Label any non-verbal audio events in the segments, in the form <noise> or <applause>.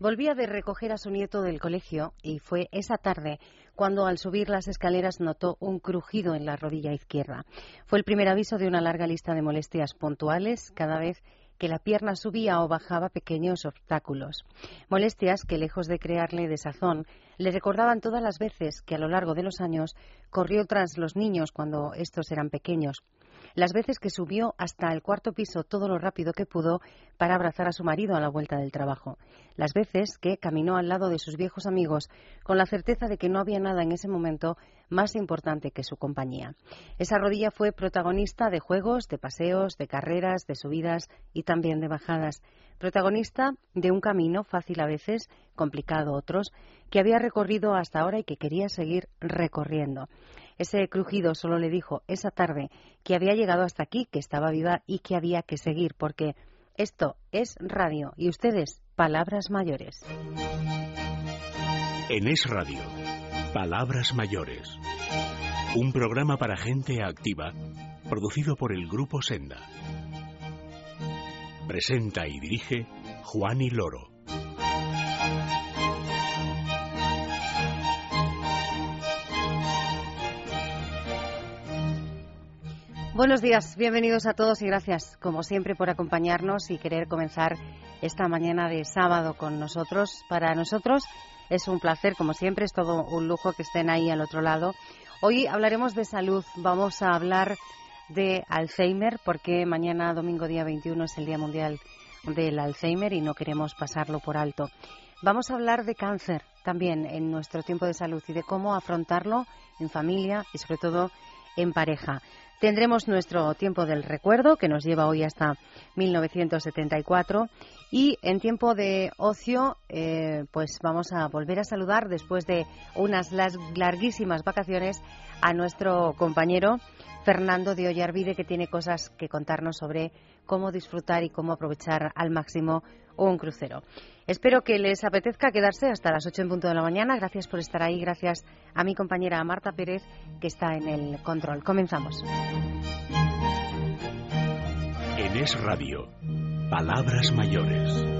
Volvía de recoger a su nieto del colegio y fue esa tarde cuando al subir las escaleras notó un crujido en la rodilla izquierda. Fue el primer aviso de una larga lista de molestias puntuales cada vez que la pierna subía o bajaba pequeños obstáculos. Molestias que, lejos de crearle desazón, le recordaban todas las veces que a lo largo de los años corrió tras los niños cuando estos eran pequeños las veces que subió hasta el cuarto piso todo lo rápido que pudo para abrazar a su marido a la vuelta del trabajo, las veces que caminó al lado de sus viejos amigos con la certeza de que no había nada en ese momento más importante que su compañía. Esa rodilla fue protagonista de juegos, de paseos, de carreras, de subidas y también de bajadas, protagonista de un camino fácil a veces, complicado otros, que había recorrido hasta ahora y que quería seguir recorriendo. Ese crujido solo le dijo esa tarde que había llegado hasta aquí, que estaba viva y que había que seguir, porque esto es radio y ustedes, palabras mayores. En Es Radio, Palabras Mayores. Un programa para gente activa, producido por el Grupo Senda. Presenta y dirige Juan y Loro. Buenos días, bienvenidos a todos y gracias, como siempre, por acompañarnos y querer comenzar esta mañana de sábado con nosotros. Para nosotros es un placer, como siempre, es todo un lujo que estén ahí al otro lado. Hoy hablaremos de salud, vamos a hablar de Alzheimer, porque mañana, domingo día 21, es el Día Mundial del Alzheimer y no queremos pasarlo por alto. Vamos a hablar de cáncer también en nuestro tiempo de salud y de cómo afrontarlo en familia y sobre todo en pareja. Tendremos nuestro tiempo del recuerdo, que nos lleva hoy hasta 1974. Y en tiempo de ocio, eh, pues vamos a volver a saludar después de unas larguísimas vacaciones a nuestro compañero Fernando de Ollarvide, que tiene cosas que contarnos sobre cómo disfrutar y cómo aprovechar al máximo un crucero. Espero que les apetezca quedarse hasta las 8 en punto de la mañana. Gracias por estar ahí. Gracias a mi compañera Marta Pérez, que está en el control. Comenzamos. En Es Radio, Palabras Mayores.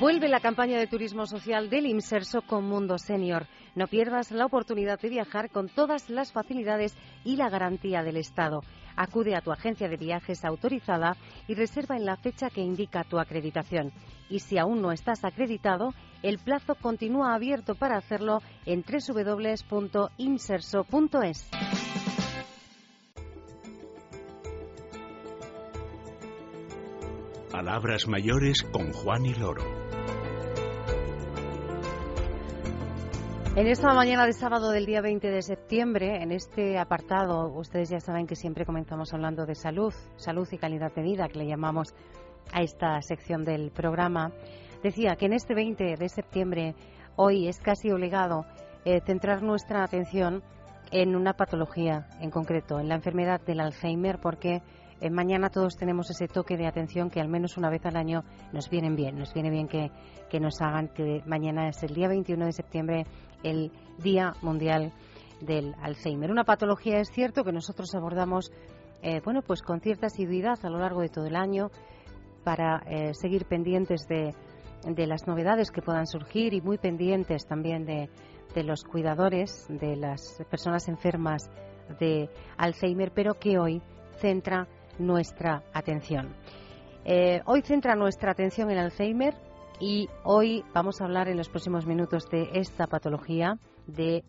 Vuelve la campaña de turismo social del Inserso con Mundo Senior. No pierdas la oportunidad de viajar con todas las facilidades y la garantía del Estado. Acude a tu agencia de viajes autorizada y reserva en la fecha que indica tu acreditación. Y si aún no estás acreditado, el plazo continúa abierto para hacerlo en www.inserso.es. Palabras mayores con Juan y Loro. En esta mañana de sábado del día 20 de septiembre, en este apartado, ustedes ya saben que siempre comenzamos hablando de salud, salud y calidad de vida, que le llamamos a esta sección del programa. Decía que en este 20 de septiembre, hoy es casi obligado eh, centrar nuestra atención en una patología en concreto, en la enfermedad del Alzheimer, porque eh, mañana todos tenemos ese toque de atención que al menos una vez al año nos viene bien. Nos viene bien que, que nos hagan que mañana es el día 21 de septiembre el Día Mundial del Alzheimer. Una patología es cierto que nosotros abordamos eh, bueno, pues con cierta asiduidad a lo largo de todo el año para eh, seguir pendientes de, de, las novedades que puedan surgir y muy pendientes también de, de los cuidadores, de las personas enfermas de Alzheimer, pero que hoy centra nuestra atención. Eh, hoy centra nuestra atención en Alzheimer y hoy vamos a hablar en los próximos minutos de esta patología, de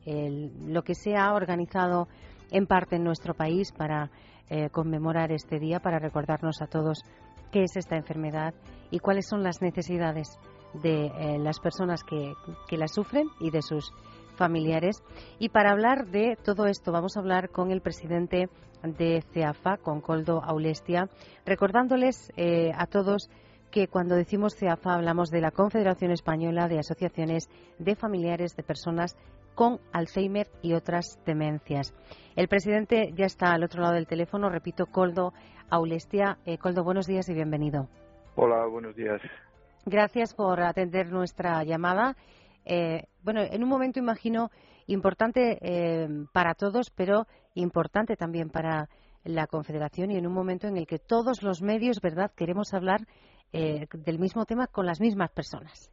lo que se ha organizado en parte en nuestro país para eh, conmemorar este día, para recordarnos a todos qué es esta enfermedad y cuáles son las necesidades de eh, las personas que, que la sufren y de sus familiares. Y para hablar de todo esto vamos a hablar con el presidente de CEAFA, con Coldo Aulestia, recordándoles eh, a todos que cuando decimos CEAFA hablamos de la Confederación Española de Asociaciones de Familiares de Personas con Alzheimer y otras demencias. El presidente ya está al otro lado del teléfono, repito, Coldo Aulestia. Eh, Coldo, buenos días y bienvenido. Hola, buenos días. Gracias por atender nuestra llamada. Eh, bueno, en un momento imagino importante eh, para todos, pero importante también para la Confederación y en un momento en el que todos los medios, ¿verdad?, queremos hablar del mismo tema con las mismas personas.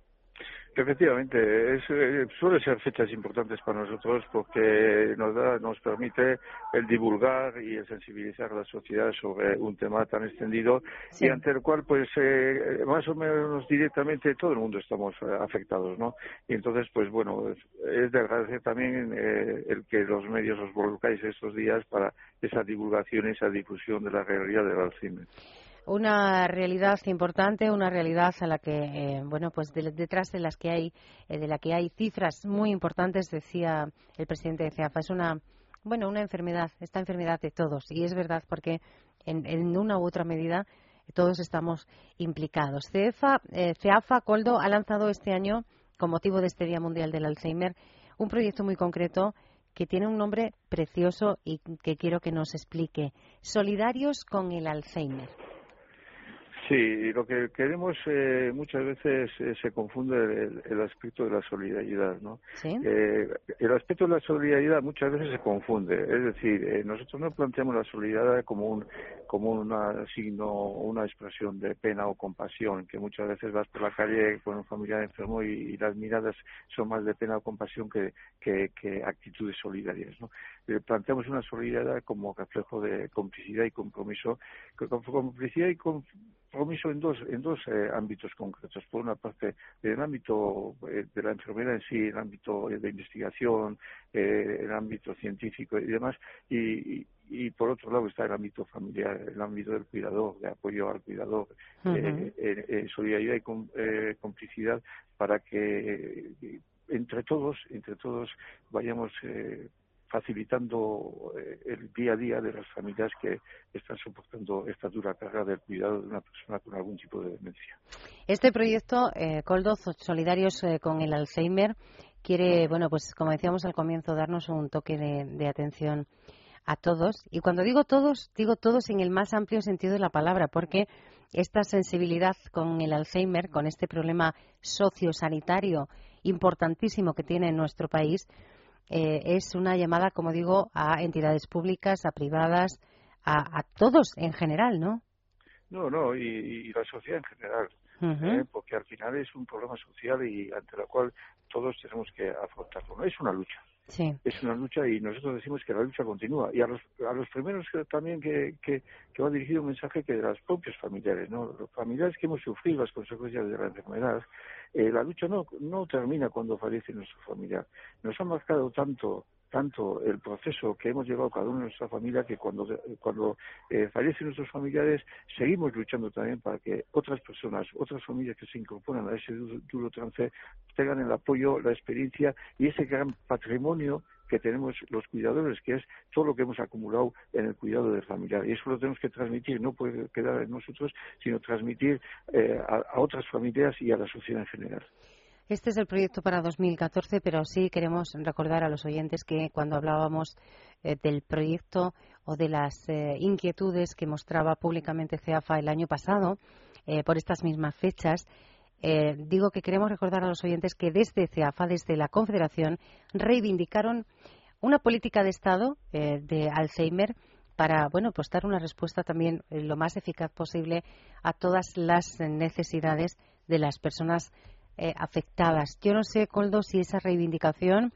Efectivamente, es, eh, suele ser fechas importantes para nosotros porque nos da, nos permite el divulgar y el sensibilizar a la sociedad sobre un tema tan extendido y ante el cual, pues, eh, más o menos directamente todo el mundo estamos eh, afectados, ¿no? Y entonces, pues, bueno, es, de agradecer también el que los medios os volcáis estos días para esa divulgación y esa difusión de la realidad del Alzheimer una realidad importante, una realidad a la que, eh, bueno, pues detrás de las que hay, eh, de la que hay cifras muy importantes, decía el presidente de CEAFA, es una, bueno, una enfermedad, esta enfermedad de todos, y es verdad porque en, una u otra medida todos estamos implicados. CEFA, eh, CEAFA Coldo ha lanzado este año, con motivo de este Día Mundial del Alzheimer, un proyecto muy concreto que tiene un nombre precioso y que quiero que nos explique. Solidarios con el Alzheimer. Sí, lo que queremos eh, muchas veces eh, se confunde el, aspecto de la solidaridad, ¿no? Eh, el aspecto de la solidaridad muchas veces se confunde, es decir, nosotros no planteamos la solidaridad como un como una signo, una expresión de pena o compasión, que muchas veces vas por la calle con un familiar enfermo y, las miradas son más de pena o compasión que, que, actitudes solidarias, ¿no? Planteamos una solidaridad como reflejo de complicidad y compromiso, complicidad y compromiso en dos, en dos eh, ámbitos concretos. Por una parte, en el ámbito eh, de la enfermedad en sí, en el ámbito de investigación, eh, en el ámbito científico y demás, y, y, por otro lado está el ámbito familiar, el ámbito del cuidador, de apoyo al cuidador, solidaridad y complicidad para que entre todos, entre todos vayamos facilitando eh, el día a día de las familias que están soportando esta dura carga del cuidado de una persona con algún tipo de demencia. Este proyecto, eh, Coldo, Solidarios eh, con el Alzheimer, quiere, bueno, pues como decíamos al comienzo, darnos un toque de, atención a todos. Y cuando digo todos, digo todos en el más amplio sentido de la palabra, porque esta sensibilidad con el Alzheimer, con este problema sociosanitario importantísimo que tiene en nuestro país, eh, es una llamada, como digo, a entidades públicas, a privadas, a, todos en general, ¿no? No, no, y, la sociedad en general, ¿eh? porque al final es un problema social y ante la cual todos tenemos que afrontarlo. ¿no? Es una lucha. Sí. Es una lucha y nosotros decimos que la lucha continúa. Y a los, a los primeros también que, que, que va dirigido un mensaje que de los propios familiares, ¿no? Los familiares que hemos sufrido las consecuencias de la enfermedad, eh, la lucha no, no termina cuando fallece nuestro familiar. Nos ha marcado tanto tanto el proceso que hemos llevado cada uno en nuestra familia que cuando, cuando eh, fallecen nuestros familiares seguimos luchando también para que otras personas, otras familias que se incorporan a ese duro, trance tengan el apoyo, la experiencia y ese gran patrimonio que tenemos los cuidadores, que es todo lo que hemos acumulado en el cuidado del familiar. Y eso lo tenemos que transmitir, no puede quedar en nosotros, sino transmitir eh, a otras familias y a la sociedad en general. Este es el proyecto para 2014, pero sí queremos recordar a los oyentes que cuando hablábamos eh, del proyecto o de las eh, inquietudes que mostraba públicamente CEAFA el año pasado, eh, por estas mismas fechas, digo que queremos recordar a los oyentes que desde CEAFA, desde la Confederación, reivindicaron una política de Estado de Alzheimer para bueno pues dar una respuesta también lo más eficaz posible a todas las necesidades de las personas eh, afectadas. Yo no sé, Coldo, si esa reivindicación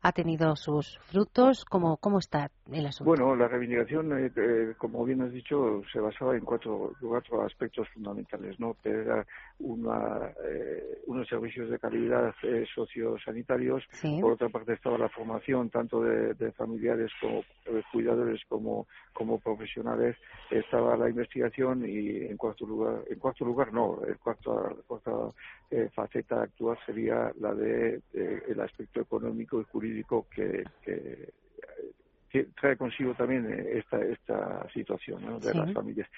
ha tenido sus frutos? ¿Cómo, cómo está el asunto? Bueno, la reivindicación, eh, eh, como bien has dicho, se basaba en cuatro, cuatro aspectos fundamentales, ¿no? Era una, eh, unos servicios de calidad sociosanitarios, por otra parte estaba la formación tanto de, familiares como de cuidadores como, como profesionales, estaba la investigación y en cuarto lugar, en cuarto lugar no, el cuarto, la cuarta faceta actual sería la de el aspecto económico y jurídico que, trae consigo también eh, esta, esta situación de las familias.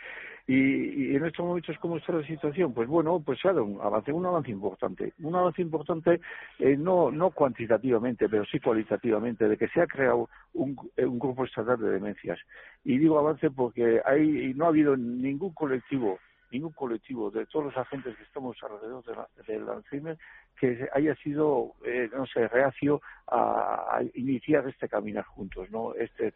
Y, en estos momentos, ¿cómo está la situación? Pues bueno, pues ha un avance, un avance importante. Un avance importante eh, no, no cuantitativamente, pero sí cualitativamente, de que se ha creado un, un grupo estatal de demencias. Y digo avance porque hay, no ha habido ningún colectivo ningún colectivo de todos los agentes que estamos alrededor del Alzheimer que haya sido, eh, no sé, reacio a, iniciar este caminar juntos, ¿no? Este,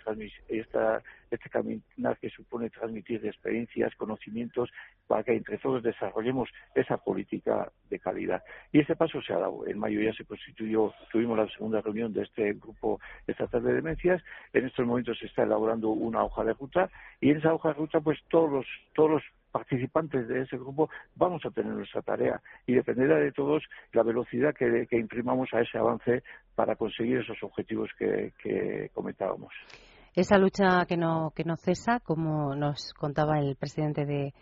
esta, este caminar que supone transmitir experiencias, conocimientos, para que entre todos desarrollemos esa política de calidad. Y ese paso se ha dado. En mayo ya se constituyó, tuvimos la segunda reunión de este grupo estatal de demencias. En estos momentos se está elaborando una hoja de ruta y en esa hoja de ruta, pues todos los, todos los participantes de ese grupo vamos a tener nuestra tarea y dependerá de todos la velocidad que, imprimamos a ese avance para conseguir esos objetivos que, comentábamos. Esa lucha que no, que no cesa, como nos contaba el presidente de,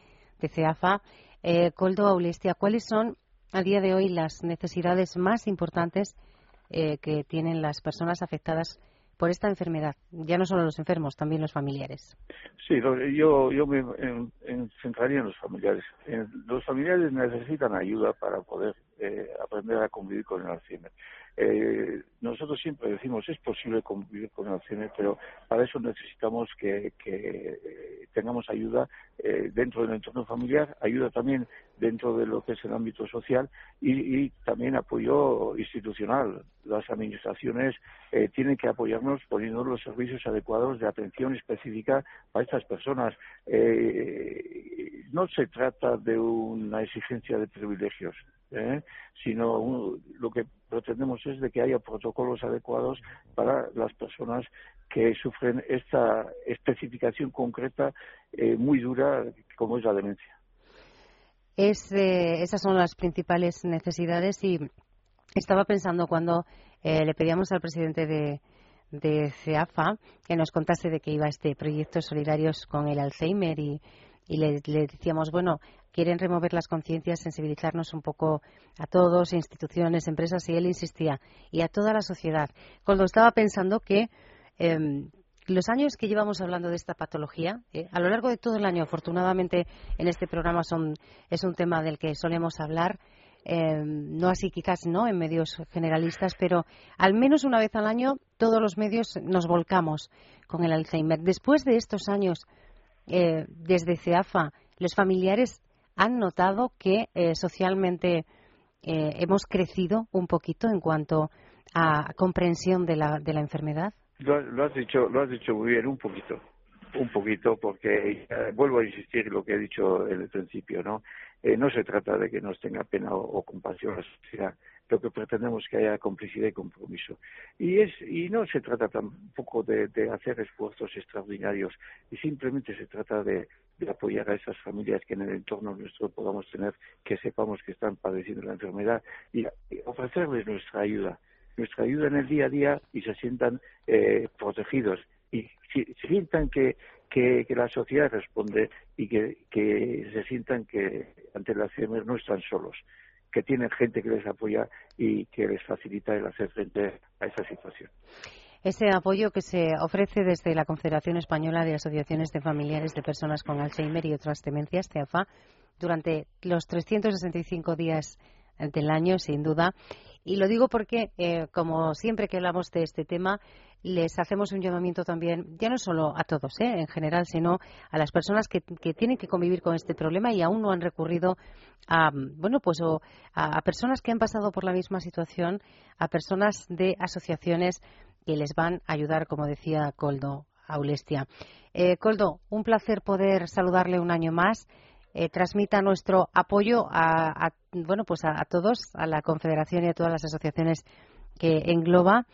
CEAFA, eh, Coldo Aulestia, ¿cuáles son a día de hoy las necesidades más importantes eh, que tienen las personas afectadas por esta enfermedad? Ya no solo los enfermos, también los familiares. Sí, yo, yo me centraría en los familiares. Los familiares necesitan ayuda para poder eh, aprender a convivir con el Alzheimer. Eh, nosotros siempre decimos es posible convivir con el Alzheimer, pero para eso necesitamos que, que tengamos ayuda eh, dentro del entorno familiar, ayuda también dentro de lo que es el ámbito social y, también apoyo institucional. Las administraciones eh, tienen que apoyarnos poniendo los servicios adecuados de atención específica para estas personas. Eh, no se trata de una exigencia de privilegios, sino lo que pretendemos es de que haya protocolos adecuados para las personas que sufren esta especificación concreta muy dura como es la demencia. Es, eh, esas son las principales necesidades y estaba pensando cuando eh, le pedíamos al presidente de, de CEAFA que nos contase de que iba este proyecto Solidarios con el Alzheimer y, le, decíamos, bueno, quieren remover las conciencias, sensibilizarnos un poco a todos, instituciones, empresas, y él insistía, y a toda la sociedad. Cuando estaba pensando que em, los años que llevamos hablando de esta patología, eh, a lo largo de todo el año, afortunadamente en este programa son, es un tema del que solemos hablar, eh, no así quizás no en medios generalistas, pero al menos una vez al año todos los medios nos volcamos con el Alzheimer. Después de estos años, eh, desde CEAFA, los familiares han notado que socialmente hemos crecido un poquito en cuanto a comprensión de la, de la enfermedad. Lo, has dicho, lo has dicho muy bien, un poquito, un poquito, porque eh, vuelvo a insistir en lo que he dicho en el principio, ¿no? Eh, no se trata de que nos tenga pena o, compasión la sociedad, lo que pretendemos que haya complicidad y compromiso. Y es y no se trata tampoco de, hacer esfuerzos extraordinarios, y simplemente se trata de, apoyar a esas familias que en el entorno nuestro podamos tener, que sepamos que están padeciendo la enfermedad y ofrecerles nuestra ayuda nuestra ayuda en el día a día y se sientan eh, protegidos y se sientan que, que, la sociedad responde y que, que se sientan que ante la CMR no están solos, que tienen gente que les apoya y que les facilita el hacer frente a esa situación. Ese apoyo que se ofrece desde la Confederación Española de Asociaciones de Familiares de Personas con Alzheimer y otras demencias, CEAFA, durante los 365 días del año, sin duda, y lo digo porque, eh, como siempre que hablamos de este tema, les hacemos un llamamiento también, ya no solo a todos, ¿eh? en general, sino a las personas que, tienen que convivir con este problema y aún no han recurrido a, bueno, pues a, personas que han pasado por la misma situación, a personas de asociaciones que les van a ayudar, como decía Coldo Aulestia. Eh, Coldo, un placer poder saludarle un año más. Eh, transmita nuestro apoyo a, bueno pues a, todos, a la Confederación y a todas las asociaciones que engloba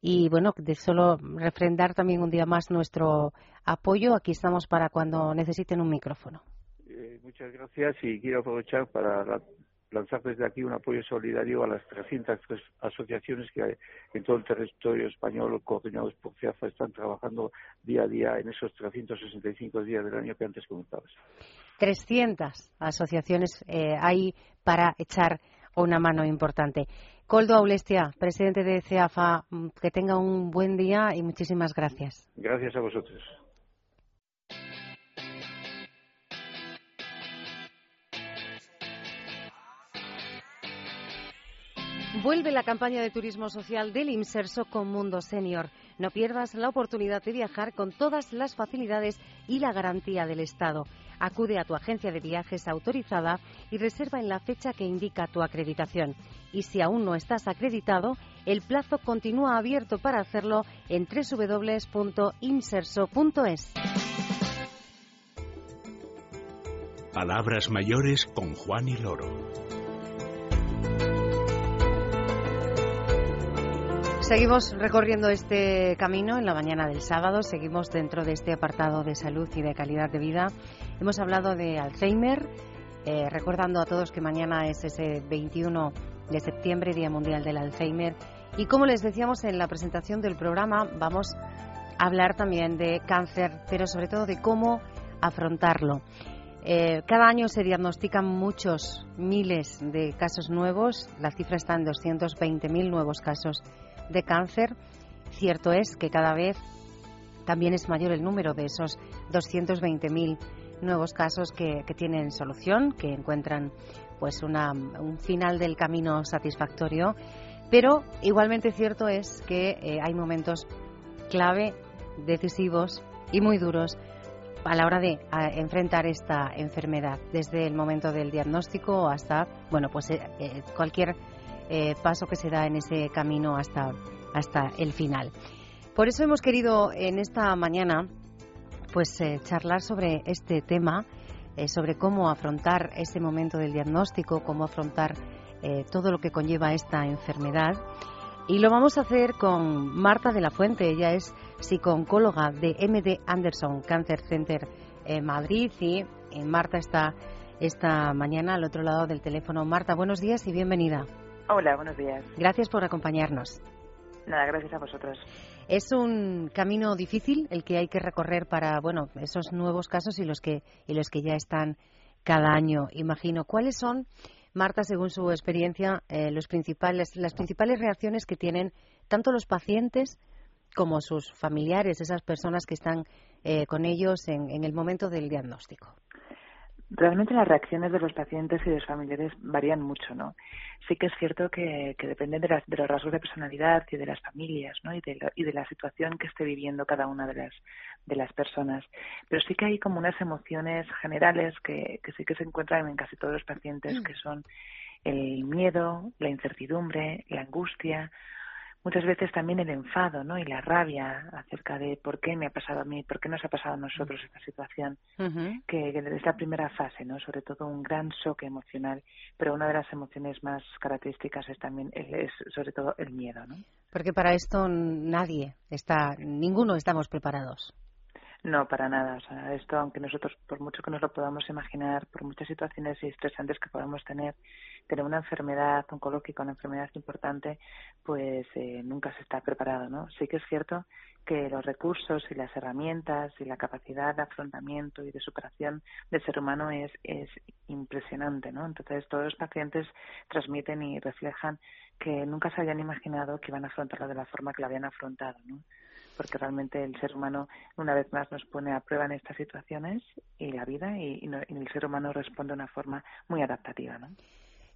y bueno, de solo refrendar también un día más nuestro apoyo. Aquí estamos para cuando necesiten un micrófono. Eh, muchas gracias y quiero aprovechar para lanzar desde aquí un apoyo solidario a las 303 asociaciones que en todo el territorio español, coordinados por CIAFA, están trabajando día a día en esos 365 días del año que antes comentabas. 300 asociaciones eh, hay para echar una mano importante. Coldo Aulestia, presidente de CEAFA, mm, que tenga un buen día y muchísimas gracias. Gracias a vosotros. Vuelve la campaña de turismo social del Inserso con Mundo Senior. No pierdas la oportunidad de viajar con todas las facilidades y la garantía del Estado. Acude a tu agencia de viajes autorizada y reserva en la fecha que indica tu acreditación. Y si aún no estás acreditado, el plazo continúa abierto para hacerlo en www.inserso.es. Palabras mayores con Juan y Loro. Seguimos recorriendo este camino en la mañana del sábado, seguimos dentro de este apartado de salud y de calidad de vida. Hemos hablado de Alzheimer, eh, recordando a todos que mañana es ese 21 de septiembre, Día Mundial del Alzheimer. Y como les decíamos en la presentación del programa, vamos a hablar también de cáncer, pero sobre todo de cómo afrontarlo. Eh, cada año se diagnostican muchos, miles de casos nuevos. La cifra está en 220.000 nuevos casos de cáncer. Cierto es que cada vez también es mayor el número de esos 220.000 nuevos casos que, tienen solución, que encuentran pues un final del camino satisfactorio. Pero igualmente cierto es que eh, hay momentos clave, decisivos y muy duros a la hora de enfrentar esta enfermedad, desde el momento del diagnóstico hasta, bueno, pues eh, eh, cualquier eh, paso que se da en ese camino hasta, hasta el final. Por eso hemos querido en esta mañana pues eh, charlar sobre este tema, eh, sobre cómo afrontar ese momento del diagnóstico, cómo afrontar todo lo que conlleva esta enfermedad. Y lo vamos a hacer con Marta de la Fuente. Ella es psicooncóloga de MD Anderson Cancer Center en Madrid y Marta está esta mañana al otro lado del teléfono. Marta, buenos días y bienvenida. Hola, buenos días. Gracias por acompañarnos. Nada, gracias a vosotros. Es un camino difícil el que hay que recorrer para, bueno, esos nuevos casos y los que y los que ya están cada año, imagino. ¿Cuáles son, Marta, según su experiencia, eh, los principales, las principales reacciones que tienen tanto los pacientes como sus familiares, esas personas que están eh, con ellos en el momento del diagnóstico? Realmente las reacciones de los pacientes y de los familiares varían mucho, ¿no? Sí que es cierto que, que dependen de, de los rasgos de personalidad y de las familias, ¿no? Y de, y de la situación que esté viviendo cada una de las, de las personas. Pero sí que hay como unas emociones generales que, que sí que se encuentran en casi todos los pacientes, mm. que son el miedo, la incertidumbre, la angustia, muchas veces también el enfado ¿no? y la rabia acerca de por qué me ha pasado a mí, por qué nos ha pasado a nosotros esta situación, que, es la primera fase, ¿no? sobre todo un gran shock emocional, pero una de las emociones más características es también, es sobre todo el miedo. ¿no? Porque para esto nadie está, ninguno estamos preparados. No, para nada. O sea, esto, aunque nosotros, por mucho que nos lo podamos imaginar, por muchas situaciones estresantes que podamos tener, tener una enfermedad oncológica, una enfermedad importante, pues eh, nunca se está preparado, ¿no? Sí que es cierto que los recursos y las herramientas y la capacidad de afrontamiento y de superación del ser humano es, es impresionante, ¿no? Entonces, todos los pacientes transmiten y reflejan que nunca se habían imaginado que iban a afrontarlo de la forma que lo habían afrontado, ¿no? Porque realmente el ser humano una vez más nos pone a prueba en estas situaciones y la vida y, el ser humano responde de una forma muy adaptativa. ¿no?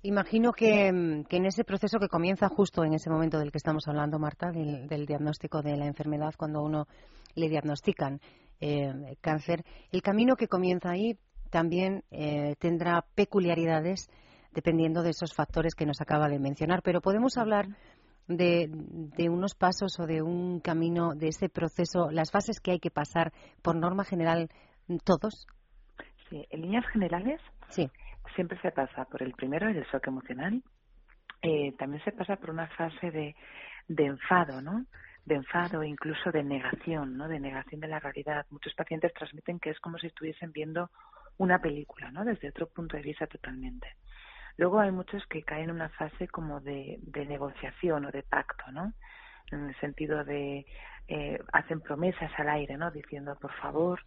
Imagino que, en ese proceso que comienza justo en ese momento del que estamos hablando, Marta, del, diagnóstico de la enfermedad, cuando uno le diagnostican eh, cáncer, el camino que comienza ahí también eh, tendrá peculiaridades dependiendo de esos factores que nos acaba de mencionar. Pero podemos hablar de, unos pasos o de un camino, de ese proceso, las fases que hay que pasar por norma general todos? Sí, en líneas generales sí. siempre se pasa por el primero, el shock emocional. Eh, también se pasa por una fase de, de enfado, ¿no? de enfado, incluso de negación, ¿no? De negación de la realidad. Muchos pacientes transmiten que es como si estuviesen viendo una película, ¿no? Desde otro punto de vista totalmente. Luego hay muchos que caen en una fase como de, de negociación o de pacto, ¿no? En el sentido de eh, hacen promesas al aire, ¿no? Diciendo, por favor,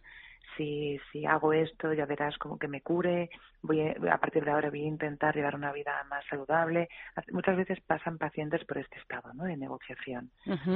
si, si hago esto ya verás como que me cure, voy a, partir de ahora voy a intentar llevar una vida más saludable. Muchas veces pasan pacientes por este estado ¿no? de negociación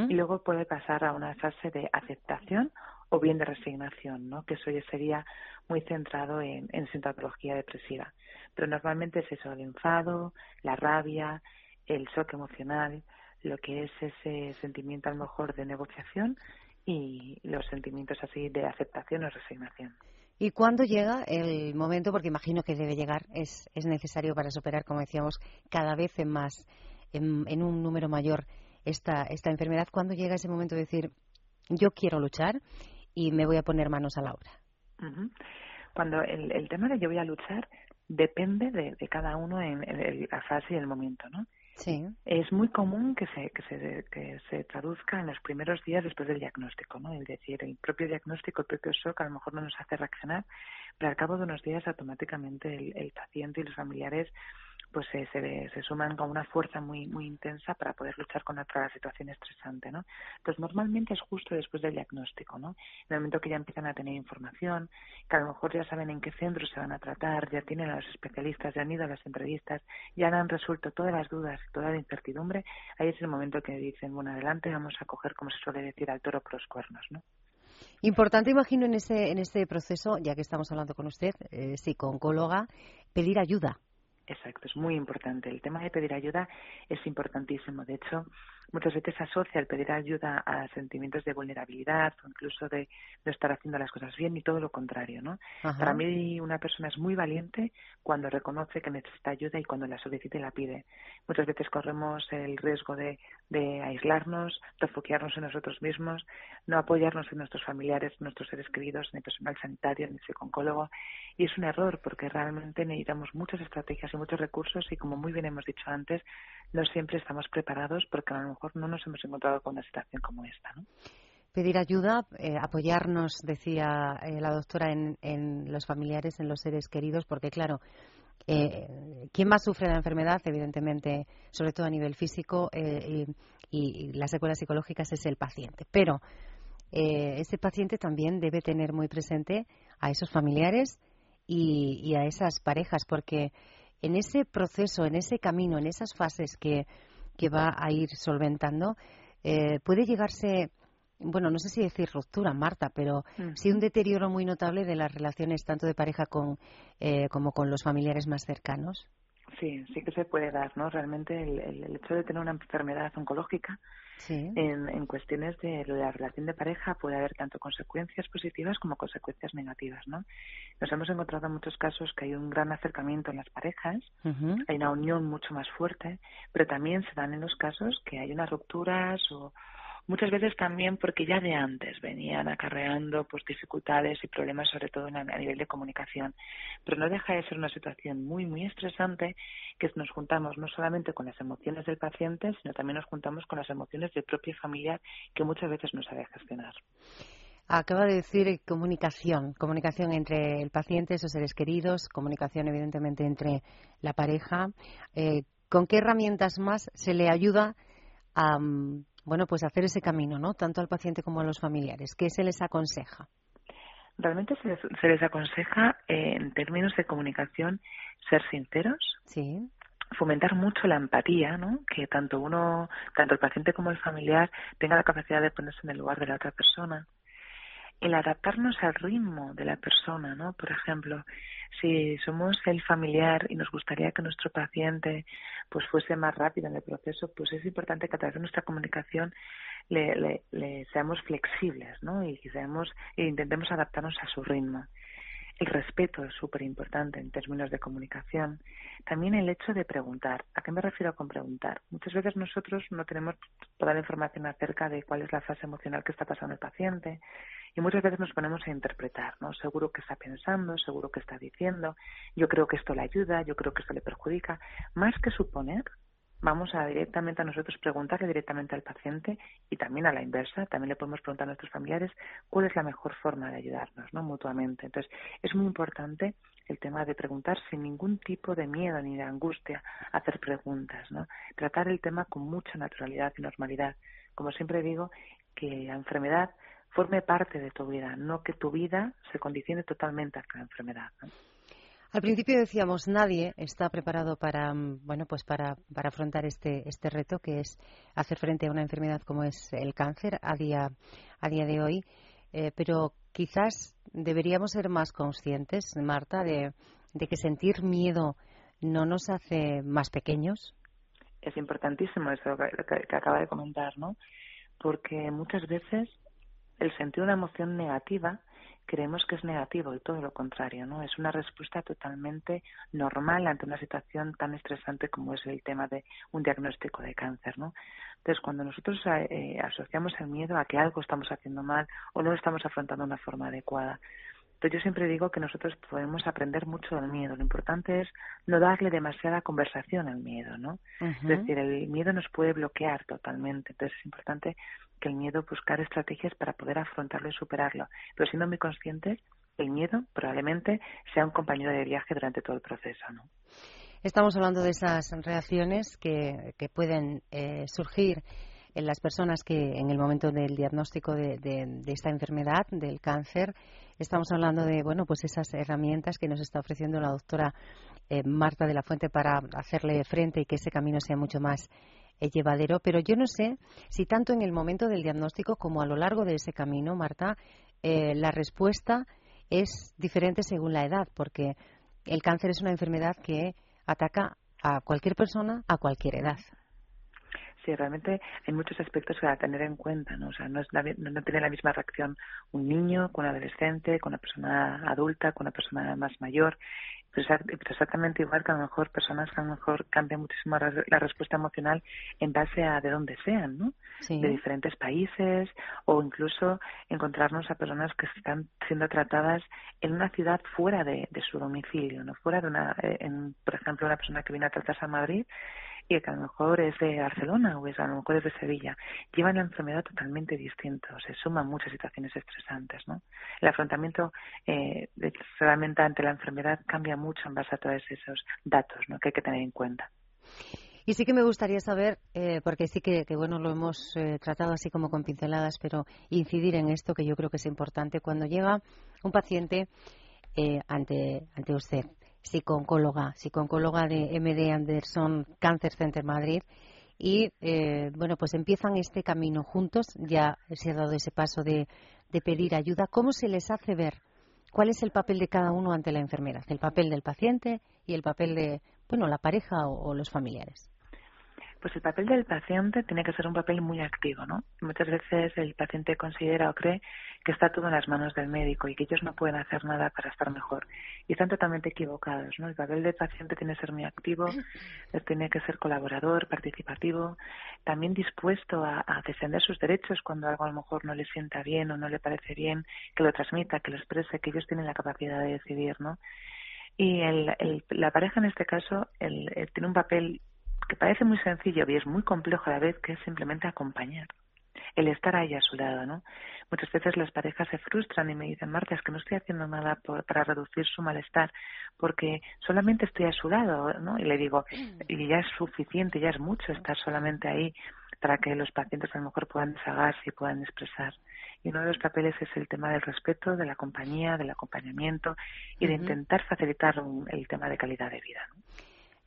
y luego puede pasar a una fase de aceptación o bien de resignación, ¿no? que eso ya sería muy centrado en, en sintomatología depresiva. Pero normalmente es eso, el enfado, la rabia, el shock emocional, lo que es ese sentimiento a lo mejor de negociación y los sentimientos así de aceptación o resignación. ¿Y cuándo llega el momento? Porque imagino que debe llegar, es, es necesario para superar, como decíamos, cada vez en más, en, un número mayor esta, esta enfermedad. ¿Cuándo llega ese momento de decir, yo quiero luchar y me voy a poner manos a la obra? Cuando el, el tema de yo voy a luchar depende de, de cada uno en, en, la fase y el momento, ¿no? Sí. Es muy común que se, que, se, que se traduzca en los primeros días después del diagnóstico, ¿no? Es decir, el propio diagnóstico, el propio shock a lo mejor no nos hace reaccionar, pero al cabo de unos días automáticamente el, el paciente y los familiares pues se, se, se, suman con una fuerza muy muy intensa para poder luchar contra la situación estresante, ¿no? Pues normalmente es justo después del diagnóstico, ¿no? En el momento que ya empiezan a tener información, que a lo mejor ya saben en qué centro se van a tratar, ya tienen a los especialistas, ya han ido a las entrevistas, ya han resuelto todas las dudas, toda la incertidumbre, ahí es el momento que dicen, bueno, adelante, vamos a coger, como se suele decir, al toro por los cuernos, ¿no? Importante, imagino, en ese, en este proceso, ya que estamos hablando con usted, eh, psico-oncóloga, pedir ayuda Exacto, es muy importante. El tema de pedir ayuda es importantísimo. De hecho, muchas veces asocia el pedir ayuda a sentimientos de vulnerabilidad o incluso de no estar haciendo las cosas bien y todo lo contrario, ¿no? Para mí una persona es muy valiente cuando reconoce que necesita ayuda y cuando la solicita y la pide. Muchas veces corremos el riesgo de, de aislarnos, refugiarnos en nosotros mismos, no apoyarnos en nuestros familiares, nuestros seres queridos, ni personal sanitario, ni psicólogo. Y es un error porque realmente necesitamos muchas estrategias y muchos recursos y como muy bien hemos dicho antes, no siempre estamos preparados porque a lo mejor no nos hemos encontrado con una situación como esta. ¿no? Pedir ayuda, eh, apoyarnos, decía eh, la doctora, en, en, los familiares, en los seres queridos, porque claro, eh, ¿quién más sufre la enfermedad? Evidentemente, sobre todo a nivel físico y, y, las secuelas psicológicas es el paciente. Pero ese paciente también debe tener muy presente a esos familiares y, y a esas parejas, porque en ese proceso, en ese camino, en esas fases que, que va a ir solventando, eh, puede llegarse, bueno, no sé si decir ruptura, Marta, pero sí un deterioro muy notable de las relaciones tanto de pareja con, eh, como con los familiares más cercanos. Sí, sí que se puede dar, ¿no? Realmente el, el, hecho de tener una enfermedad oncológica en, en cuestiones de la relación de pareja puede haber tanto consecuencias positivas como consecuencias negativas, ¿no? Nos hemos encontrado en muchos casos que hay un gran acercamiento en las parejas, hay una unión mucho más fuerte, pero también se dan en los casos que hay unas rupturas o muchas veces también porque ya de antes venían acarreando pues dificultades y problemas sobre todo a nivel de comunicación pero no deja de ser una situación muy muy estresante que nos juntamos no solamente con las emociones del paciente sino también nos juntamos con las emociones del propio familiar que muchas veces no sabe gestionar Acaba de decir comunicación, comunicación entre el paciente, sus seres queridos, comunicación evidentemente entre la pareja. Eh, ¿Con qué herramientas más se le ayuda a, mm, bueno, pues hacer ese camino, ¿no? Tanto al paciente como a los familiares. ¿Qué se les aconseja? Realmente se les, se les aconseja, eh, en términos de comunicación, ser sinceros. Sí. Fomentar mucho la empatía, ¿no? Que tanto uno, tanto el paciente como el familiar tenga la capacidad de ponerse en el lugar de la otra persona el adaptarnos al ritmo de la persona, ¿no? Por ejemplo, si somos el familiar y nos gustaría que nuestro paciente pues fuese más rápido en el proceso, pues es importante que a través de nuestra comunicación le, le, seamos flexibles, ¿no? Y e intentemos adaptarnos a su ritmo. El respeto es súper importante en términos de comunicación. También el hecho de preguntar. ¿A qué me refiero con preguntar? Muchas veces nosotros no tenemos toda la información acerca de cuál es la fase emocional que está pasando el paciente y muchas veces nos ponemos a interpretar, ¿no? Seguro que está pensando, seguro que está diciendo, yo creo que esto le ayuda, yo creo que esto le perjudica. Más que suponer, vamos a directamente a nosotros preguntarle directamente al paciente y también a la inversa, también le podemos preguntar a nuestros familiares cuál es la mejor forma de ayudarnos, ¿no? mutuamente. Entonces, es muy importante el tema de preguntar sin ningún tipo de miedo ni de angustia, hacer preguntas, ¿no? Tratar el tema con mucha naturalidad y normalidad. Como siempre digo, que la enfermedad forme parte de tu vida, no que tu vida se condicione totalmente a la enfermedad. Al principio decíamos nadie está preparado para mm, bueno pues para, para afrontar este este reto que es hacer frente a una enfermedad como es el cáncer a día a día de hoy, eh, pero quizás deberíamos ser más conscientes, Marta, de, de que sentir miedo no nos hace más pequeños. Es importantísimo eso que, que acaba de comentar, ¿no? Porque muchas veces el sentir una emoción negativa creemos que es negativo y todo lo contrario, ¿no? Es una respuesta totalmente normal ante una situación tan estresante como es el tema de un diagnóstico de cáncer, ¿no? Entonces, cuando nosotros eh, asociamos el miedo a que algo estamos haciendo mal o no lo estamos afrontando de una forma adecuada, entonces yo siempre digo que nosotros podemos aprender mucho del miedo. Lo importante es no darle demasiada conversación al miedo, ¿no? Es decir, el miedo nos puede bloquear totalmente. Entonces es importante que el miedo buscar estrategias para poder afrontarlo y superarlo. Pero siendo muy conscientes, el miedo probablemente sea un compañero de viaje durante todo el proceso, ¿no? Estamos hablando de esas reacciones que, que pueden eh, surgir en las personas que en el momento del diagnóstico de, esta enfermedad, del cáncer, estamos hablando de bueno pues esas herramientas que nos está ofreciendo la doctora eh, Marta de la Fuente para hacerle frente y que ese camino sea mucho más eh, llevadero. Pero yo no sé si tanto en el momento del diagnóstico como a lo largo de ese camino, Marta, eh, la respuesta es diferente según la edad, porque el cáncer es una enfermedad que ataca a cualquier persona a cualquier edad sí, realmente hay muchos aspectos a tener en cuenta, ¿no? O sea, no, es no, tiene la misma reacción un niño con un adolescente, con una persona adulta, con una persona más mayor. Pero, exactamente igual que a lo mejor personas que a lo mejor cambian muchísimo la respuesta emocional en base a de dónde sean, ¿no? De diferentes países o incluso encontrarnos a personas que están siendo tratadas en una ciudad fuera de, su domicilio, ¿no? Fuera de una, eh, en, por ejemplo, una persona que viene a tratarse a Madrid y que a lo mejor es de Barcelona o es a lo mejor es de Sevilla, llevan la enfermedad totalmente distinta, se suman muchas situaciones estresantes, ¿no? El afrontamiento eh, realmente ante la enfermedad cambia mucho en base a todos esos datos, ¿no? Que hay que tener en cuenta. Y sí que me gustaría saber, eh, porque sí que, bueno, lo hemos eh, tratado así como con pinceladas, pero incidir en esto que yo creo que es importante. Cuando llega un paciente eh, ante, ante usted, psicooncóloga, psicooncóloga de MD Anderson Cancer Center Madrid. Y eh, bueno, pues empiezan este camino juntos. Ya se ha dado ese paso de, pedir ayuda. ¿Cómo se les hace ver cuál es el papel de cada uno ante la enfermedad? El papel del paciente y el papel de, bueno, la pareja o los familiares. Pues el papel del paciente tiene que ser un papel muy activo, ¿no? Muchas veces el paciente considera o cree que está todo en las manos del médico y que ellos no pueden hacer nada para estar mejor. Y están totalmente equivocados, ¿no? El papel del paciente tiene que ser muy activo, <laughs> tiene que ser colaborador, participativo, también dispuesto a, defender sus derechos cuando algo a lo mejor no le sienta bien o no le parece bien, que lo transmita, que lo exprese, que ellos tienen la capacidad de decidir, ¿no? Y el, la pareja en este caso el, tiene un papel que parece muy sencillo y es muy complejo a la vez, que es simplemente acompañar, el estar ahí a su lado, ¿no? Muchas veces las parejas se frustran y me dicen, Marta, es que no estoy haciendo nada para reducir su malestar, porque solamente estoy a su lado, ¿no? Y le digo, y ya es suficiente, ya es mucho estar solamente ahí para que los pacientes a lo mejor puedan desahogarse y puedan expresar. Y uno de los papeles es el tema del respeto, de la compañía, del acompañamiento y de intentar facilitar el tema de calidad de vida. ¿no?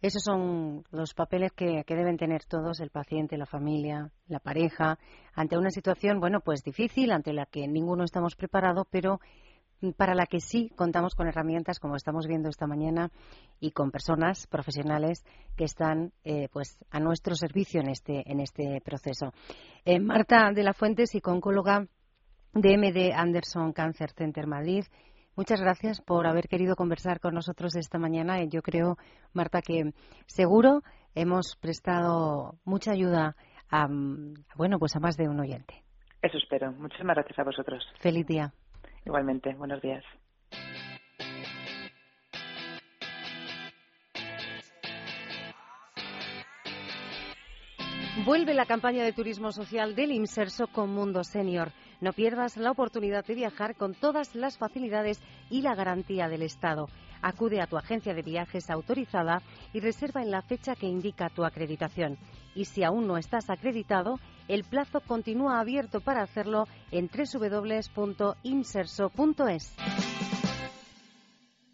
Esos son los papeles que, deben tener todos, el paciente, la familia, la pareja, ante una situación, bueno, pues difícil, ante la que ninguno estamos preparado, pero para la que sí contamos con herramientas, como estamos viendo esta mañana, y con personas profesionales que están, eh, pues, a nuestro servicio en este en este proceso. Eh, Marta de la Fuente, psicóloga de MD Anderson Cancer Center Madrid. Muchas gracias por haber querido conversar con nosotros esta mañana. Yo creo, Marta, que seguro hemos prestado mucha ayuda a, bueno, pues a más de un oyente. Eso espero. Muchísimas gracias a vosotros. Feliz día. Igualmente. Buenos días. Vuelve la campaña de turismo social del Inserso con Mundo Senior. No pierdas la oportunidad de viajar con todas las facilidades y la garantía del Estado. Acude a tu agencia de viajes autorizada y reserva en la fecha que indica tu acreditación. Y si aún no estás acreditado, El plazo continúa abierto para hacerlo en www.inserso.es.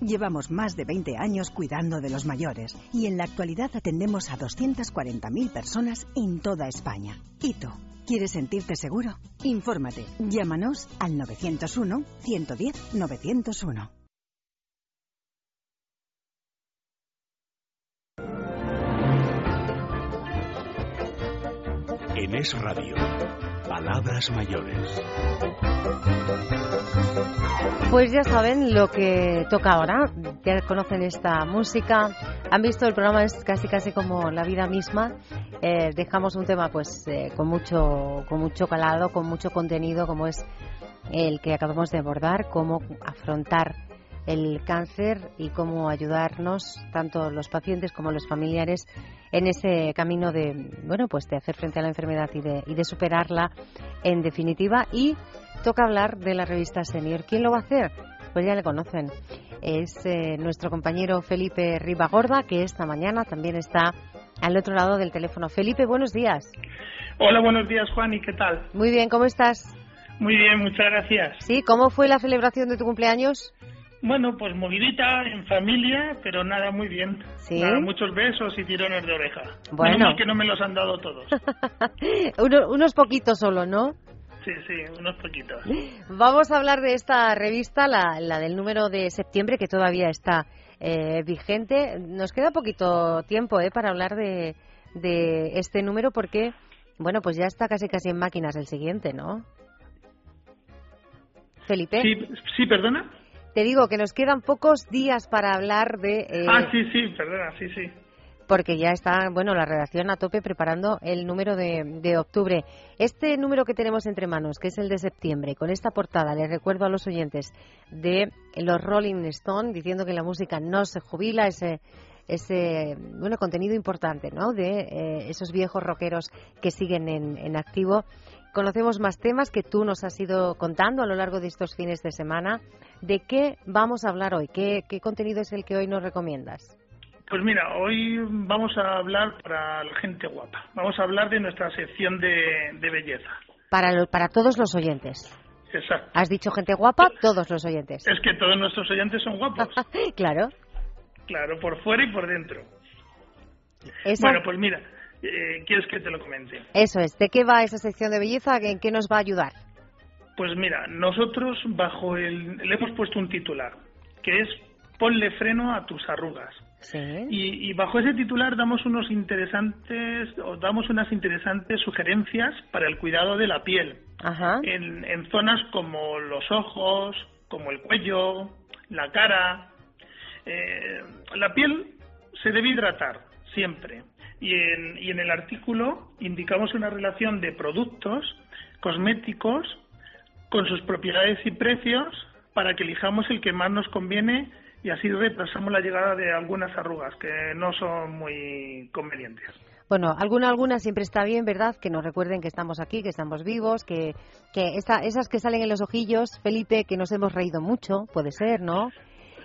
Llevamos más de 20 años cuidando de los mayores y en la actualidad atendemos a 240.000 personas en toda España. ¿Y? ¿Quieres sentirte seguro? Infórmate. Llámanos al 901 110 901. En Es Radio, Palabras Mayores. Pues ya saben lo que toca ahora, ya conocen esta música, han visto el programa es casi casi como la vida misma. Eh, dejamos un tema pues eh, con mucho con mucho calado, con mucho contenido como es el que acabamos de abordar, cómo afrontar el cáncer y cómo ayudarnos tanto los pacientes como los familiares en ese camino de bueno pues de hacer frente a la enfermedad y de, y de superarla en definitiva y toca hablar de la revista Senior. ¿Quién lo va a hacer? Pues ya le conocen. Es eh, nuestro compañero Felipe Ribagorda, que esta mañana también está al otro lado del teléfono. Felipe, buenos días. Hola, buenos días, Juan, ¿y qué tal? Muy bien, ¿cómo estás? Muy bien, muchas gracias. Sí, ¿cómo fue la celebración de tu cumpleaños? Bueno, pues movidita, en familia, pero nada, muy bien. ¿Sí? muchos besos y tirones de oreja. Bueno. que no me los han dado todos. <laughs> unos poquitos solo, ¿no? Sí, sí, unos poquitos. Vamos a hablar de esta revista, la, la del número de septiembre, que todavía está eh, vigente. Nos queda poquito tiempo eh, para hablar de, de este número porque, bueno, pues ya está casi casi en máquinas el siguiente, ¿no? Felipe. Sí, sí, perdona. Te digo que nos quedan pocos días para hablar de... Eh, ah, sí, sí, perdona, sí, sí porque ya está, bueno, la redacción a tope preparando el número de, octubre. Este número que tenemos entre manos, que es el de septiembre, con esta portada, les recuerdo a los oyentes de los Rolling Stone diciendo que la música no se jubila, ese ese bueno contenido importante ¿no? de eh, esos viejos rockeros que siguen en, activo. Conocemos más temas que tú nos has ido contando a lo largo de estos fines de semana. ¿De qué vamos a hablar hoy? ¿Qué, qué contenido es el que hoy nos recomiendas? Pues mira, hoy vamos a hablar para la gente guapa. Vamos a hablar de nuestra sección de, belleza. Para, para todos los oyentes. Exacto. Has dicho gente guapa, todos los oyentes. Es que todos nuestros oyentes son guapos. <laughs> claro. Claro, por fuera y por dentro. Bueno, pues mira, eh, ¿quieres que te lo comente? Eso es. ¿De qué va esa sección de belleza? ¿En qué nos va a ayudar? Pues mira, nosotros bajo el, le hemos puesto un titular, que es ponle freno a tus arrugas. Y, bajo ese titular damos unos interesantes o damos unas interesantes sugerencias para el cuidado de la piel En, zonas como los ojos, como el cuello, la cara. Eh, la piel se debe hidratar siempre y en, y en el artículo indicamos una relación de productos cosméticos con sus propiedades y precios para que elijamos el que más nos conviene y así retrasamos la llegada de algunas arrugas que no son muy convenientes. Bueno, alguna alguna siempre está bien, ¿verdad? Que nos recuerden que estamos aquí, que estamos vivos, que, que esas que salen en los ojillos, Felipe, que nos hemos reído mucho, puede ser, ¿no?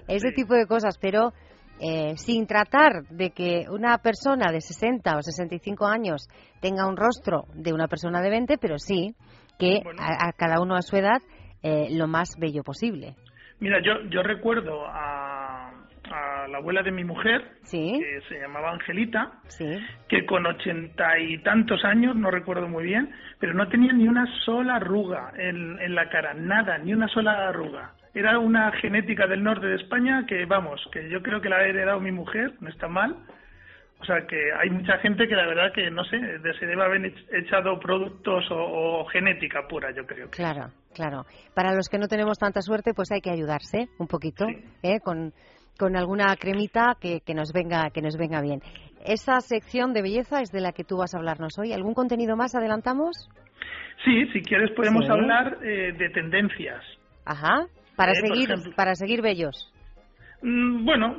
Ese tipo de cosas, pero eh, sin tratar de que una persona de 60 o 65 años tenga un rostro de una persona de 20, pero sí que a, cada uno a su edad eh, lo más bello posible. Mira, yo, yo recuerdo a, a la abuela de mi mujer, que se llamaba Angelita, que con ochenta y tantos años, no recuerdo muy bien, pero no tenía ni una sola arruga en, en la cara, nada, ni una sola arruga. Era una genética del norte de España que, vamos, que yo creo que la ha heredado mi mujer, no está mal, o sea que hay mucha gente que la verdad que no sé, se debe haber echado productos o, genética pura, yo creo. Claro, claro. Para los que no tenemos tanta suerte, pues hay que ayudarse un poquito ¿eh? con, con alguna cremita que, que, nos venga que nos venga bien. esa sección de belleza es de la que tú vas a hablarnos hoy. ¿Algún contenido más adelantamos? Sí, si quieres podemos hablar eh, de tendencias. Ajá, para, eh, seguir, para seguir bellos. Mm, bueno,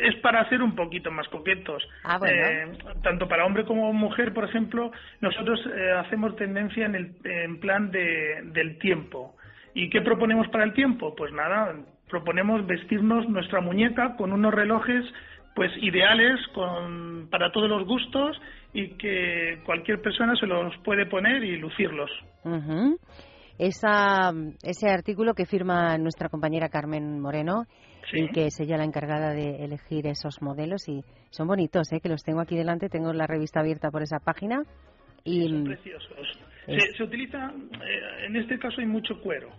es para ser un poquito más coquetos. Ah, bueno. Eh, tanto para hombre como mujer, por ejemplo, nosotros hacemos tendencia en el en plan de, del tiempo. ¿Y qué proponemos para el tiempo? Pues nada, proponemos vestirnos nuestra muñeca con unos relojes pues ideales con, para todos los gustos y que cualquier persona se los puede poner y lucirlos. Esa, ese artículo que firma nuestra compañera Carmen Moreno y que es ella la encargada de elegir esos modelos y son bonitos, ¿eh? que los tengo aquí delante, tengo la revista abierta por esa página. Y, son preciosos. Se, utiliza, eh, en este caso hay mucho cuero.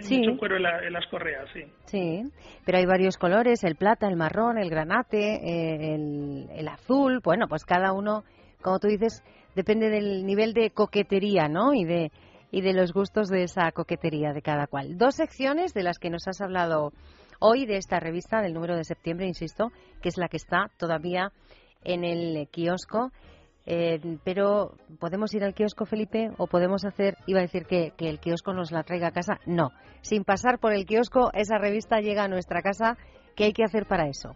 Sí. Mucho cuero en, las correas, sí. Sí, pero hay varios colores, el plata, el marrón, el granate, eh, el, el, azul. Bueno, pues cada uno, como tú dices, depende del nivel de coquetería, ¿no? Y de, y de los gustos de esa coquetería de cada cual. Dos secciones de las que nos has hablado hoy de esta revista del número de septiembre, insisto, que es la que está todavía en el kiosco eh, pero podemos ir al kiosco, Felipe, o podemos hacer, iba a decir que, que el kiosco nos la traiga a casa. No, sin pasar por el kiosco, esa revista llega a nuestra casa. ¿Qué hay que hacer para eso?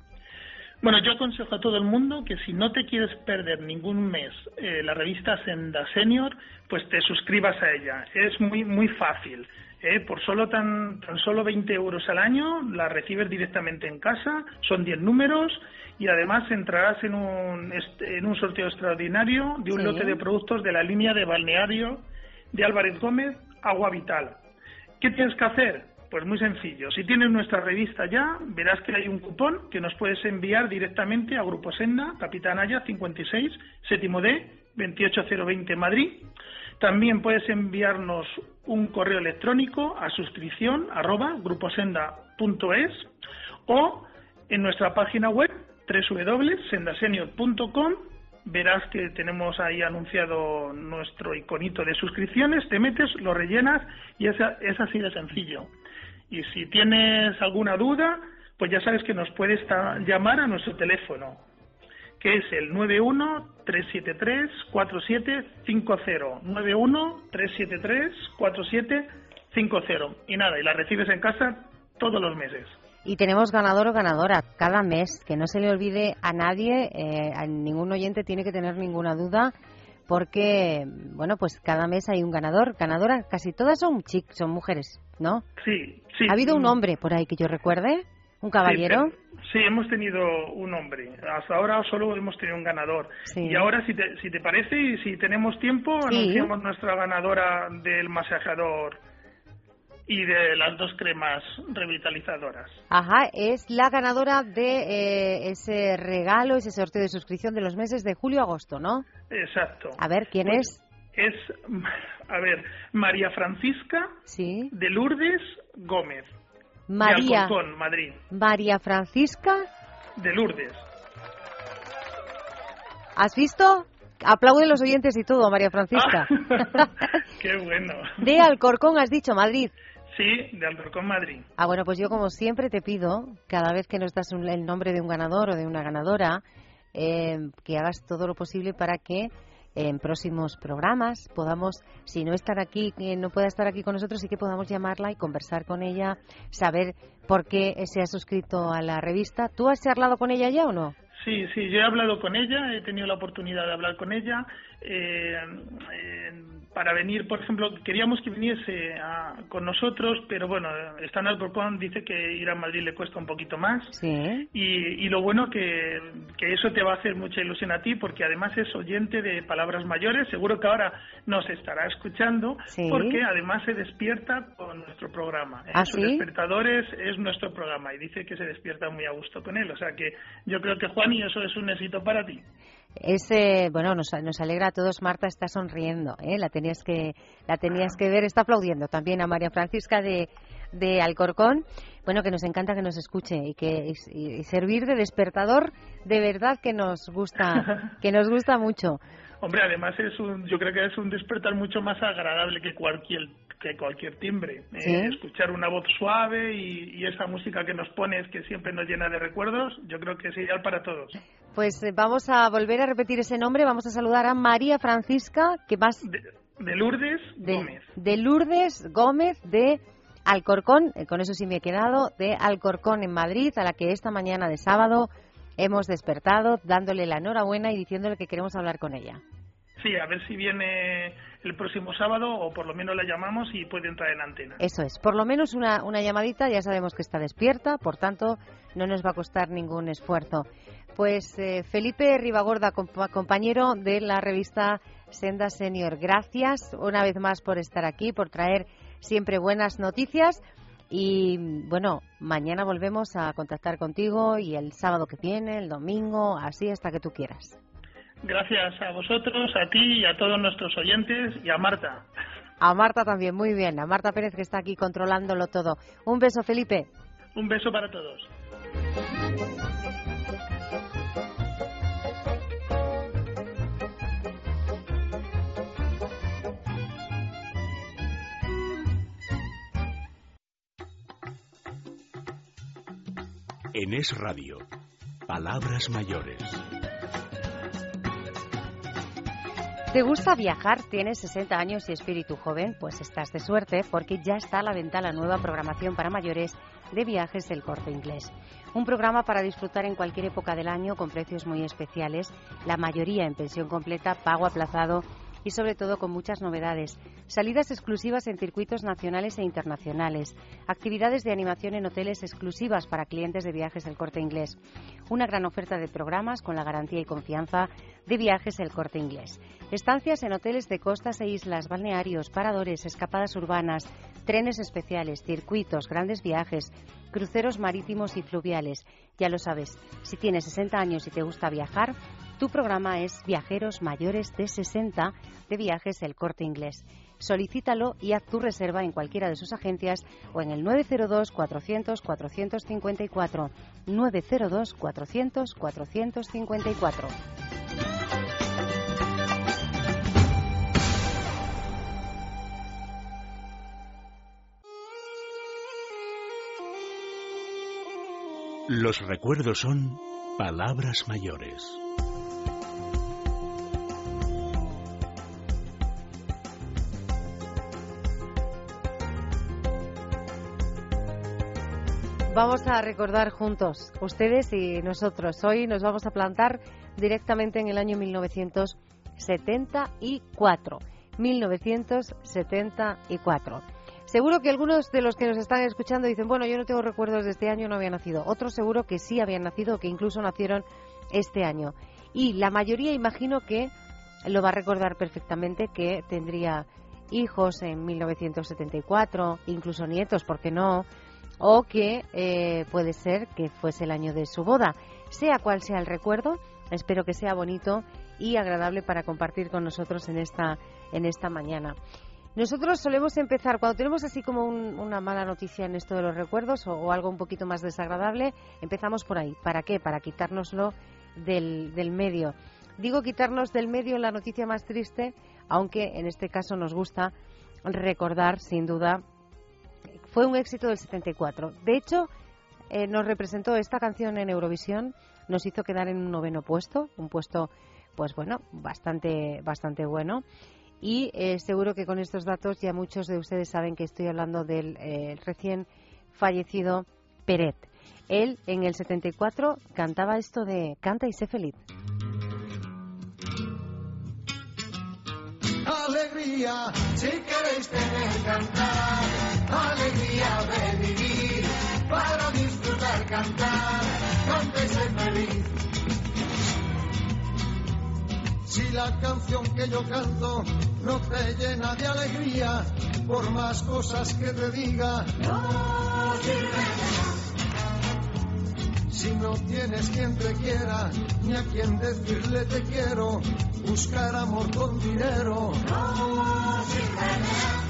Bueno, yo aconsejo a todo el mundo que si no te quieres perder ningún mes eh, la revista Senda Senior, pues te suscribas a ella. Es muy muy fácil. Eh, por solo tan, tan solo 20 euros al año la recibes directamente en casa. Son 10 números y además entrarás en un, en un sorteo extraordinario de un lote de productos de la línea de balneario de Álvarez Gómez, Agua Vital. ¿Qué tienes que hacer? Pues muy sencillo. Si tienes nuestra revista ya, verás que hay un cupón que nos puedes enviar directamente a Grupo Senda, Capitán Aya 56, séptimo D, 28020 Madrid. También puedes enviarnos un correo electrónico a suscripción arroba gruposenda.es o en nuestra página web www.sendasenior.com verás que tenemos ahí anunciado nuestro iconito de suscripciones, te metes, lo rellenas y es, es así de sencillo. Y si tienes alguna duda, pues ya sabes que nos puedes llamar a nuestro teléfono, que es el 91-373-4750. 91-373-4750. Y nada, y la recibes en casa todos los meses. Y tenemos ganador o ganadora cada mes, que no se le olvide a nadie, eh, a ningún oyente tiene que tener ninguna duda, porque, bueno, pues cada mes hay un ganador, ganadora, casi todas son chicas, son mujeres, ¿no? Sí, sí. ¿Ha habido un hombre por ahí que yo recuerde? ¿Un caballero? Sí, hemos tenido un hombre. Hasta ahora solo hemos tenido un ganador. Y ahora, si te, si te parece y si tenemos tiempo, anunciamos nuestra ganadora del masajeador y de las dos cremas revitalizadoras. Ajá, es la ganadora de eh, ese regalo, ese sorteo de suscripción de los meses de julio-agosto, ¿no? Exacto. A ver, ¿quién pues es? Es, a ver, María Francisca ¿Sí? de Lourdes Gómez. María. De Madrid. María Francisca. De Lourdes. ¿Has visto? Aplauden los oyentes y todo, María Francisca. <laughs> Qué bueno. <laughs> De Alcorcón, has dicho, Madrid. Sí, de Alcorcón, Madrid. Ah, bueno, pues yo como siempre te pido, cada vez que nos das el nombre de un ganador o de una ganadora, eh, que hagas todo lo posible para que en próximos programas podamos, si no estar aquí, que no pueda estar aquí con nosotros, sí que podamos llamarla y conversar con ella, saber por qué se ha suscrito a la revista. ¿Tú has charlado con ella ya o no? Sí, sí, yo he hablado con ella, he tenido la oportunidad de hablar con ella. Eh, para venir, por ejemplo, queríamos que viniese con nosotros, pero bueno, en Alcorcón, dice que ir a Madrid le cuesta un poquito más. Sí. Y, lo bueno que, que eso te va a hacer mucha ilusión a ti, porque además es oyente de palabras mayores, seguro que ahora nos estará escuchando, porque además se despierta con nuestro programa. ¿Ah, Sus despertadores es nuestro programa y dice que se despierta muy a gusto con él. O sea que yo creo que Juan y eso es un éxito para ti. Ese, bueno, nos, nos, alegra a todos. Marta está sonriendo, ¿eh? la tenías que la tenías que ver. Está aplaudiendo también a María Francisca de, de Alcorcón. Bueno, que nos encanta que nos escuche y que y servir de despertador de verdad que nos gusta <laughs> que nos gusta mucho. Hombre, además es un, yo creo que es un despertar mucho más agradable que cualquier que cualquier timbre. Eh, escuchar una voz suave y, esa música que nos pones que siempre nos llena de recuerdos, yo creo que es ideal para todos. Pues eh, vamos a volver a repetir ese nombre, vamos a saludar a María Francisca, que vas... De, Lourdes Gómez. De Lourdes Gómez de Alcorcón, eh, con eso sí me he quedado, de Alcorcón en Madrid, a la que esta mañana de sábado hemos despertado dándole la enhorabuena y diciéndole que queremos hablar con ella. Sí, a ver si viene el próximo sábado o por lo menos la llamamos y puede entrar en antena. Eso es, por lo menos una, una llamadita, ya sabemos que está despierta, por tanto no nos va a costar ningún esfuerzo. Pues eh, Felipe Ribagorda, compañero de la revista Senda Senior, gracias una vez más por estar aquí, por traer siempre buenas noticias. Y bueno, mañana volvemos a contactar contigo y el sábado que viene, el domingo, así hasta que tú quieras. Gracias a vosotros, a ti y a todos nuestros oyentes y a Marta. A Marta también, muy bien. A Marta Pérez que está aquí controlándolo todo. Un beso, Felipe. Un beso para todos. En Es Radio, Palabras Mayores. ¿Te gusta viajar? ¿Tienes 60 años y espíritu joven? Pues estás de suerte porque ya está a la venta la nueva programación para mayores de viajes del corte inglés. Un programa para disfrutar en cualquier época del año con precios muy especiales, la mayoría en pensión completa, pago aplazado y sobre todo con muchas novedades. Salidas exclusivas en circuitos nacionales e internacionales. Actividades de animación en hoteles exclusivas para clientes de viajes El Corte Inglés. Una gran oferta de programas con la garantía y confianza de viajes El Corte Inglés. Estancias en hoteles de costas e islas, balnearios, paradores, escapadas urbanas, trenes especiales, circuitos, grandes viajes, cruceros marítimos y fluviales. Ya lo sabes, si tienes 60 años y te gusta viajar, tu programa es Viajeros Mayores de 60 de Viajes El Corte Inglés. Solicítalo y haz tu reserva en cualquiera de sus agencias o en el 902 400 454 902 400 454. Los recuerdos son palabras mayores. Vamos a recordar juntos, ustedes y nosotros. Hoy nos vamos a plantar directamente en el año 1974. 1974. Seguro que algunos de los que nos están escuchando dicen, bueno, yo no tengo recuerdos de este año, no había nacido. Otros seguro que sí habían nacido, que incluso nacieron este año. Y la mayoría imagino que lo va a recordar perfectamente que tendría hijos en 1974, incluso nietos, ¿por qué no? O que eh, puede ser que fuese el año de su boda. Sea cual sea el recuerdo, espero que sea bonito y agradable para compartir con nosotros en esta, en esta mañana. Nosotros solemos empezar, cuando tenemos así como una mala noticia en esto de los recuerdos o, algo un poquito más desagradable, empezamos por ahí. ¿Para qué? Para quitárnoslo del, del medio. Digo quitarnos del medio la noticia más triste, aunque en este caso nos gusta recordar, sin duda, fue un éxito del 74. De hecho, eh, nos representó esta canción en Eurovisión, nos hizo quedar en un noveno puesto, un puesto, pues bueno, bastante, bastante bueno. Y eh, seguro que con estos datos ya muchos de ustedes saben que estoy hablando del eh, recién fallecido Peret. Él en el 74 cantaba esto de Canta y sé feliz. Alegría, si queréis tener cantar, alegría de vivir, para disfrutar cantar, cántese feliz. Si la canción que yo canto no te llena de alegría, por más cosas que te diga, no sirve si no tienes quien te quiera, ni a quien decirle te quiero, buscar amor con dinero. No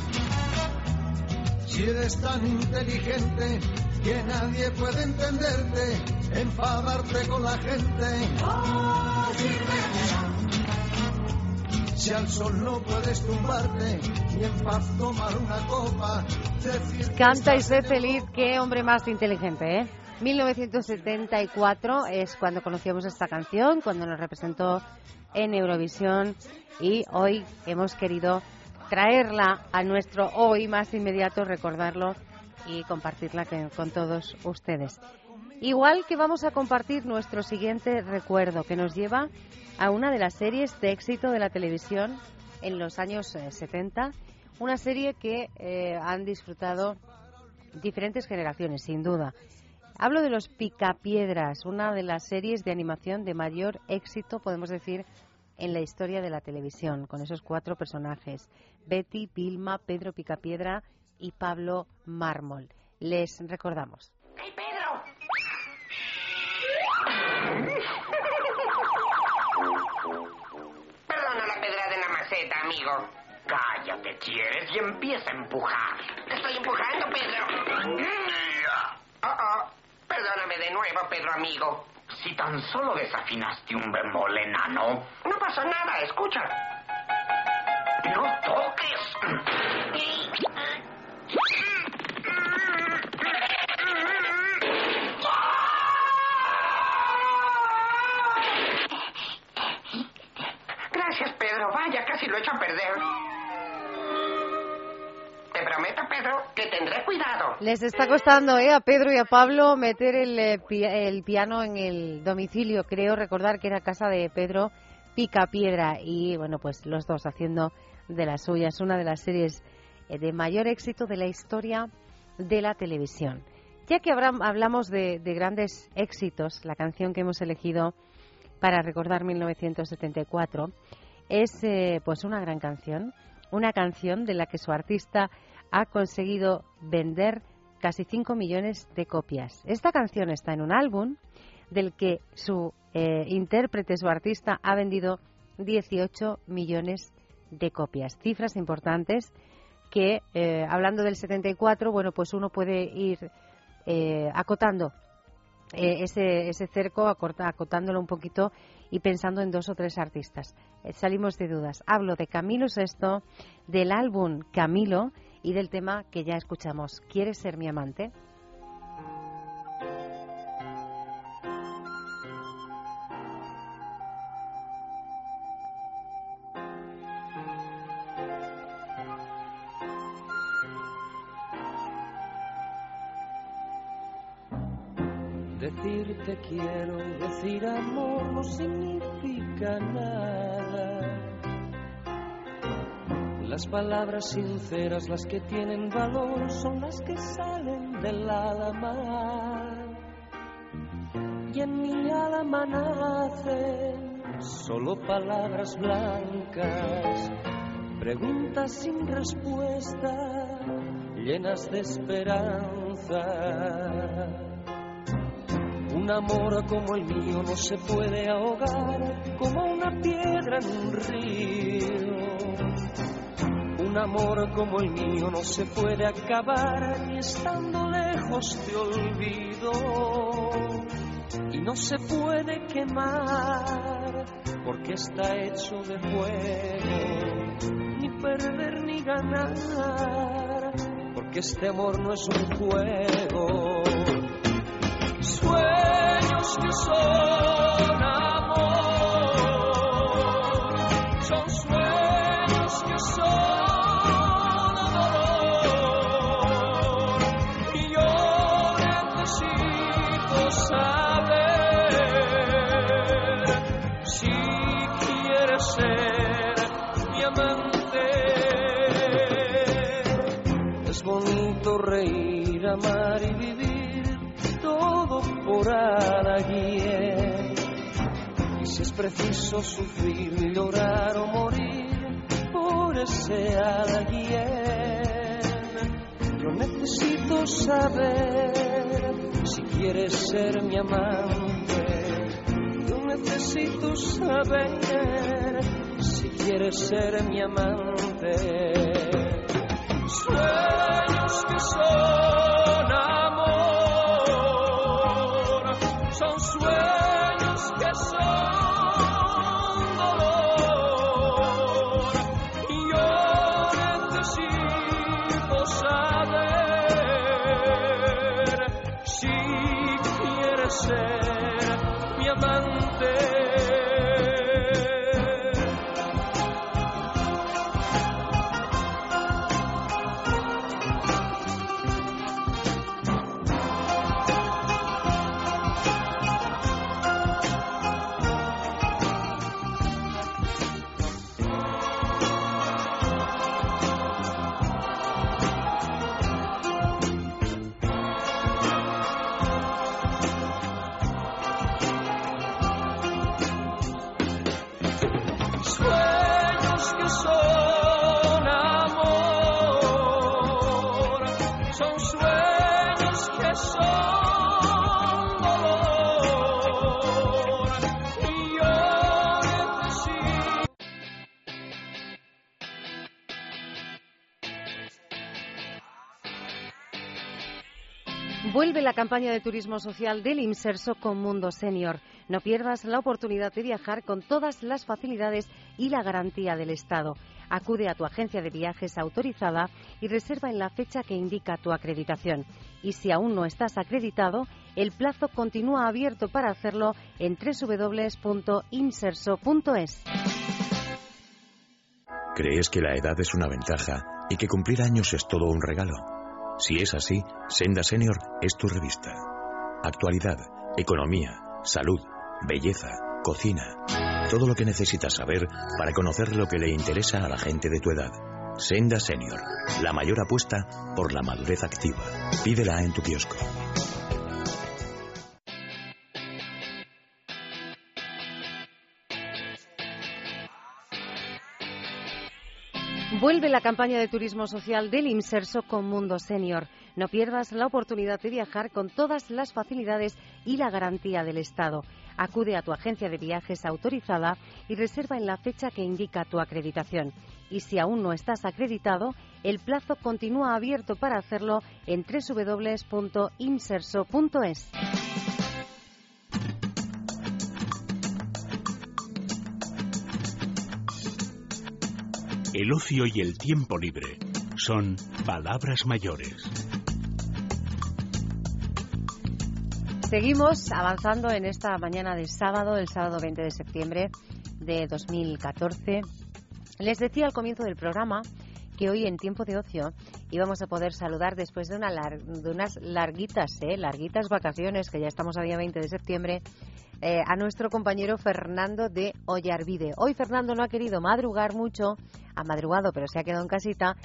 Si eres tan inteligente que nadie puede entenderte, enfadarte con la gente. No Si al sol no puedes tumbarte y en paz tomar una copa. Canta y sé feliz, qué hombre más inteligente, ¿eh? 1974 es cuando conocíamos esta canción, cuando nos representó en Eurovisión y hoy hemos querido traerla a nuestro hoy más inmediato, recordarlo y compartirla con todos ustedes. Igual que vamos a compartir nuestro siguiente recuerdo que nos lleva a una de las series de éxito de la televisión en los años 70, eh, una serie que eh, han disfrutado diferentes generaciones, sin duda. Hablo de los Picapiedras, una de las series de animación de mayor éxito, podemos decir, en la historia de la televisión, con esos cuatro personajes, Betty, Vilma, Pedro Picapiedra y Pablo Mármol. Les recordamos. ¡Hey, Pedro! Perdona la pedrada en la maceta, amigo. Cállate, quieres, y empieza a empujar. Te estoy empujando, Pedro. Oh, oh. Perdóname de nuevo, Pedro, amigo. Si tan solo desafinaste un bemol enano. No pasa nada, escucha. No toques. Gracias, Pedro. Vaya, casi lo he hecho a perder. Prometo, Pedro, que tendré cuidado. Les está costando ¿eh? a Pedro y a Pablo meter el, eh, el piano en el domicilio. Creo recordar que era casa de Pedro Picapiedra. Y bueno, pues los dos haciendo de las suyas una de las series eh, de mayor éxito de la historia de la televisión. Ya que hablamos de, grandes éxitos, la canción que hemos elegido para recordar 1974 es pues una gran canción, una canción de la que su artista ha conseguido vender casi 5 millones de copias. Esta canción está en un álbum del que su eh, intérprete, su artista, ha vendido 18 millones de copias. Cifras importantes que, eh, hablando del 74, bueno, pues uno puede ir eh, acotando ese, ese cerco, acotándolo un poquito y pensando en dos o tres artistas. salimos de dudas. Hablo de Camilo VI, del álbum Camilo, y del tema que ya escuchamos, ¿Quieres ser mi amante? Decirte quiero, decir amor no significa nada las palabras sinceras, las que tienen valor, son las que salen del alma. Y en mi alma nacen solo palabras blancas, preguntas sin respuesta, llenas de esperanza. Un amor como el mío no se puede ahogar como una piedra en un río amor como el mío no se puede acabar ni estando lejos te olvido. Y no se puede quemar porque está hecho de fuego ni perder ni ganar porque este amor no es un juego. Sueños que son amar y vivir todo por alguien. Y si es preciso sufrir, llorar o morir por ese alguien, yo necesito saber si quieres ser mi amante. Yo necesito saber si quieres ser mi amante. Sueños que son Vuelve la campaña de turismo social del Inserso con Mundo Senior. No pierdas la oportunidad de viajar con todas las facilidades y la garantía del Estado. Acude a tu agencia de viajes autorizada y reserva en la fecha que indica tu acreditación. Y si aún no estás acreditado, el plazo continúa abierto para hacerlo en www.inserso.es. ¿Crees que la edad es una ventaja y que cumplir años es todo un regalo? Si es así, Senda Senior es tu revista. Actualidad, economía, salud, belleza, cocina. Todo lo que necesitas saber para conocer lo que le interesa a la gente de tu edad. Senda Senior, la mayor apuesta por la madurez activa. Pídela en tu kiosco. Vuelve la campaña de turismo social del Inserso con Mundo Senior. No pierdas la oportunidad de viajar con todas las facilidades y la garantía del Estado. Acude a tu agencia de viajes autorizada y reserva en la fecha que indica tu acreditación. Y si aún no estás acreditado, el plazo continúa abierto para hacerlo en www.inserso.es. El ocio y el tiempo libre son palabras mayores. Seguimos avanzando en esta mañana de sábado, el sábado 20 de septiembre de 2014. Les decía al comienzo del programa que hoy en tiempo de ocio íbamos a poder saludar después de, una de unas larguitas, ¿eh? larguitas vacaciones, que ya estamos a día 20 de septiembre, eh, a nuestro compañero Fernando de Ollarvide. Hoy Fernando no ha querido madrugar mucho, ha madrugado, pero se ha quedado en casita,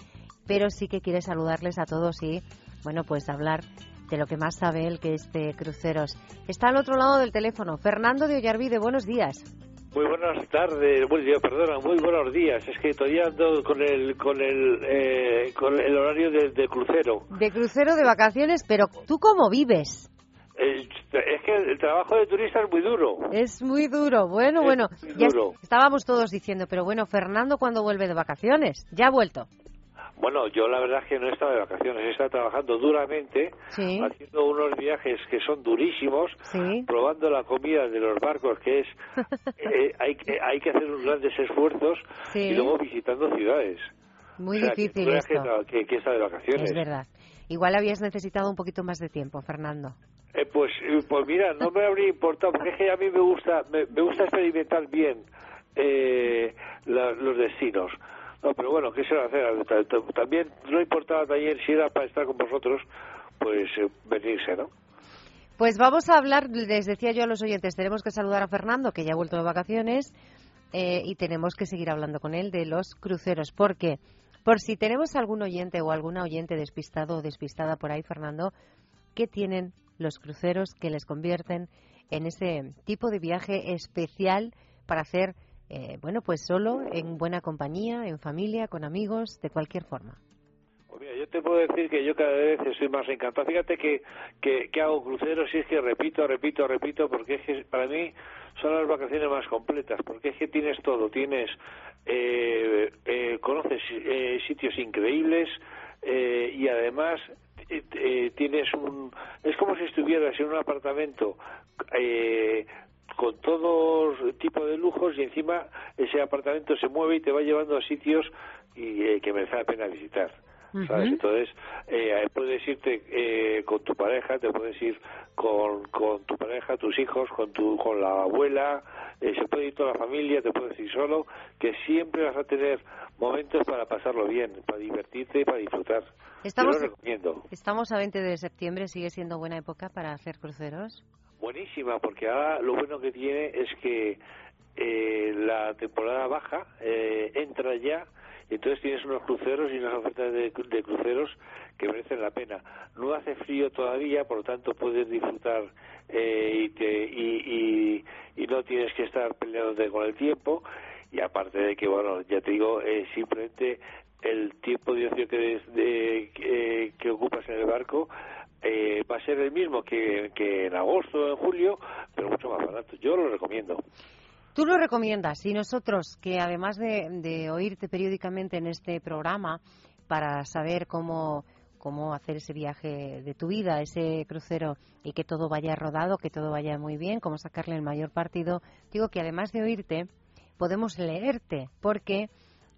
pero sí que quiere saludarles a todos y, bueno, pues hablar de lo que más sabe él, que es de cruceros. Está al otro lado del teléfono. Fernando de Ollarvide, buenos días. Muy buenas tardes, buen día, perdona, muy buenos días. Es que todavía ando con el con el eh, con el horario de, crucero. De crucero de vacaciones, pero ¿tú cómo vives? es que el trabajo de turista es muy duro. Es muy duro. Bueno, bueno. Ya estábamos todos diciendo, pero bueno, Fernando, ¿cuándo vuelve de vacaciones? Ya ha vuelto. Bueno, yo la verdad es que no he estado de vacaciones, he estado trabajando duramente, haciendo unos viajes que son durísimos, probando la comida de los barcos, que es <laughs> eh, hay, que, hay que hacer unos grandes esfuerzos y luego visitando ciudades. Muy difícil que, que, está de vacaciones. Es verdad. Igual habías necesitado un poquito más de tiempo, Fernando. Eh, pues, eh, pues mira, no me habría importado, porque es que a mí me gusta, me, gusta experimentar bien eh, los destinos. No, pero bueno, ¿qué se va a hacer? También no importaba también si era para estar con vosotros, pues venirse, ¿no? Pues vamos a hablar, les decía yo a los oyentes, tenemos que saludar a Fernando, que ya ha vuelto de vacaciones, y tenemos que seguir hablando con él de los cruceros, porque por si tenemos algún oyente o alguna oyente despistado o despistada por ahí, Fernando, ¿qué tienen los cruceros que les convierten en ese tipo de viaje especial para hacer, eh, bueno, pues solo, en buena compañía, en familia, con amigos, de cualquier forma. Pues yo te puedo decir que yo cada vez estoy más encantado. Fíjate que, que, hago cruceros y es que repito, repito, repito, porque es que para mí son las vacaciones más completas, porque es que tienes todo, tienes, eh, eh, conoces sitios increíbles y además eh, tienes un... Es como si estuvieras en un apartamento eh, con todo tipo de lujos y encima ese apartamento se mueve y te va llevando a sitios y, eh, que merece la pena visitar. ¿sabes? Entonces, eh, puedes irte eh, con tu pareja, te puedes ir con, con tu pareja, tus hijos, con tu con la abuela, eh, se puede ir toda la familia, te puedes ir solo, que siempre vas a tener momentos para pasarlo bien, para divertirte y para disfrutar. Estamos, lo recomiendo. Estamos a 20 de septiembre, ¿sigue siendo buena época para hacer cruceros? Buenísima, porque ahora lo bueno que tiene es que eh, la temporada baja eh, entra ya entonces tienes unos cruceros y unas ofertas de, cruceros que merecen la pena. No hace frío todavía, por lo tanto puedes disfrutar eh, y, te, y, y, no tienes que estar peleándote con el tiempo. Y aparte de que, bueno, ya te digo, eh, simplemente el tiempo de ocio que, de, que, ocupas en el barco eh, va a ser el mismo que, que en agosto o en julio, pero mucho más barato. Yo lo recomiendo. Tú lo recomiendas y nosotros, que además de, oírte periódicamente en este programa para saber cómo, cómo hacer ese viaje de tu vida, ese crucero y que todo vaya rodado, que todo vaya muy bien, cómo sacarle el mayor partido, digo que además de oírte, podemos leerte, porque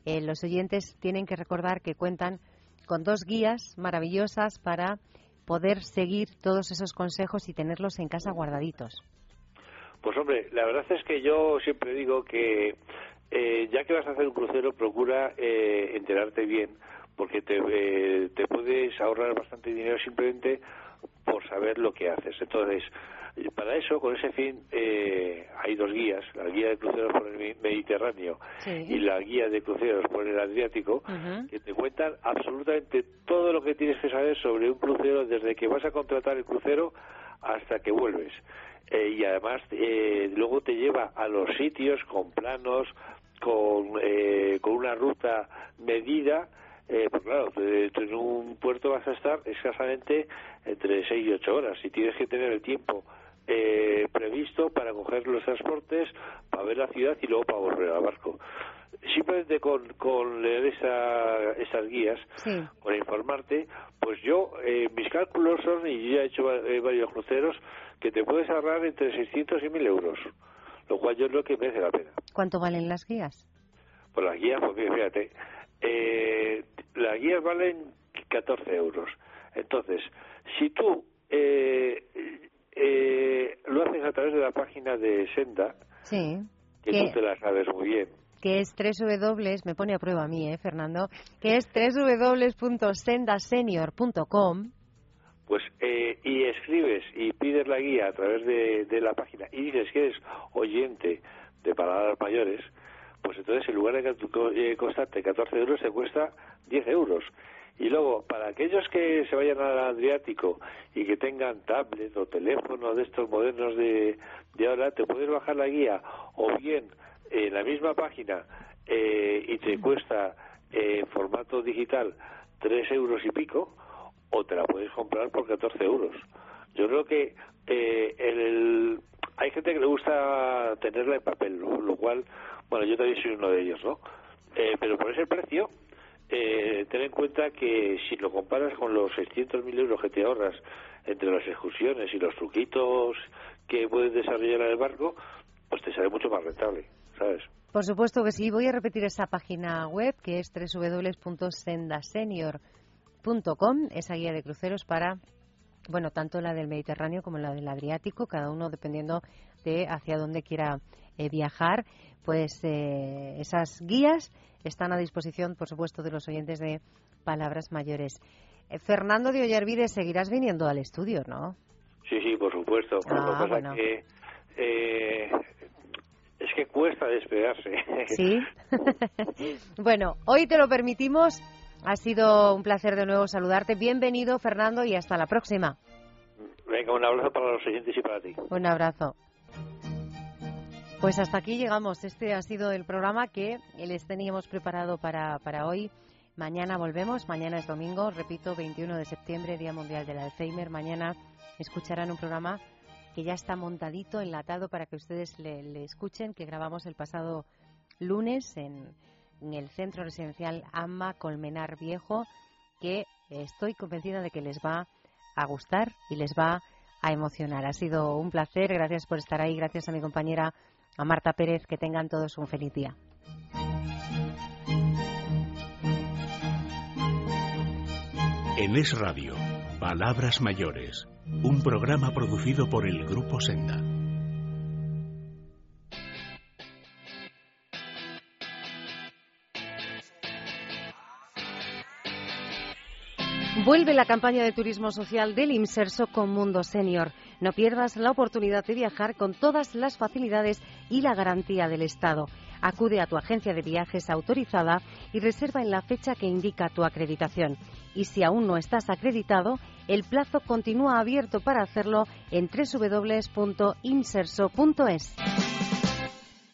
eh, los oyentes tienen que recordar que cuentan con dos guías maravillosas para poder seguir todos esos consejos y tenerlos en casa guardaditos. Pues hombre, la verdad es que yo siempre digo que eh, ya que vas a hacer un crucero, procura eh, enterarte bien, porque te, eh, te puedes ahorrar bastante dinero simplemente por saber lo que haces. Entonces, para eso, con ese fin, hay dos guías, la guía de cruceros por el Mediterráneo y la guía de cruceros por el Adriático, que te cuentan absolutamente todo lo que tienes que saber sobre un crucero desde que vas a contratar el crucero hasta que vuelves. Eh, y además eh, luego te lleva a los sitios con planos, con, eh, con una ruta medida, pues claro, en un puerto vas a estar escasamente entre 6 y 8 horas. Y tienes que tener el tiempo previsto para coger los transportes, para ver la ciudad y luego para volver al barco simplemente con, con leer esa, esas guías, con informarte, pues yo, mis cálculos son, y ya he hecho varios cruceros, que te puedes ahorrar entre 600 y 1000 euros, lo cual yo creo que merece la pena. ¿Cuánto valen las guías? Pues las guías, pues fíjate, eh, las guías valen 14 euros. Entonces, si tú eh, eh, lo haces a través de la página de Senda, sí, que, tú te la sabes muy bien, que es www, me pone a prueba a mí, ¿eh, Fernando? Que es www.sendasenior.com pues eh, y escribes y pides la guía a través de, la página y dices que eres oyente de palabras mayores, pues entonces en lugar de que eh, costarte 14 euros te cuesta 10 euros. Y luego, para aquellos que se vayan al Adriático y que tengan tablet o teléfono de estos modernos de, de ahora, te puedes bajar la guía o bien en la misma página eh, y te cuesta en formato digital 3 euros y pico, o te la puedes comprar por 14 euros. Yo creo que eh, el, hay gente que le gusta tenerla en papel, lo, cual, bueno, yo también soy uno de ellos, ¿no? Eh, pero por ese precio, eh, ten en cuenta que si lo comparas con los 600.000 euros que te ahorras entre las excursiones y los truquitos que puedes desarrollar en el barco, pues te sale mucho más rentable, ¿sabes? Por supuesto que sí. Voy a repetir esa página web que es www.sendasenior.com .com, esa guía de cruceros para, bueno, tanto la del Mediterráneo como la del Adriático, cada uno dependiendo de hacia dónde quiera eh, viajar, pues eh, esas guías están a disposición, por supuesto, de los oyentes de Palabras Mayores. Eh, Fernando de Ollarvide, seguirás viniendo al estudio, ¿no? Sí, sí, por supuesto. Ah, bueno. que, es que cuesta despegarse. Sí. <laughs> bueno, hoy te lo permitimos ha sido un placer de nuevo saludarte. Bienvenido, Fernando, y hasta la próxima. Venga, un abrazo para los oyentes y para ti. Un abrazo. Pues hasta aquí llegamos. Este ha sido el programa que les teníamos preparado para, para hoy. Mañana volvemos. Mañana es domingo, repito, 21 de septiembre, Día Mundial del Alzheimer. Mañana escucharán un programa que ya está montadito, enlatado para que ustedes le escuchen, que grabamos el pasado lunes en en el centro residencial AMA Colmenar Viejo, que estoy convencida de que les va a gustar y les va a emocionar. Ha sido un placer, gracias por estar ahí, gracias a mi compañera a Marta Pérez, que tengan todos un feliz día. En Es Radio, Palabras Mayores, un programa producido por el Grupo Senda. Vuelve la campaña de turismo social del Inserso con Mundo Senior. No pierdas la oportunidad de viajar con todas las facilidades y la garantía del Estado. Acude a tu agencia de viajes autorizada y reserva en la fecha que indica tu acreditación. Y si aún no estás acreditado, el plazo continúa abierto para hacerlo en www.inserso.es.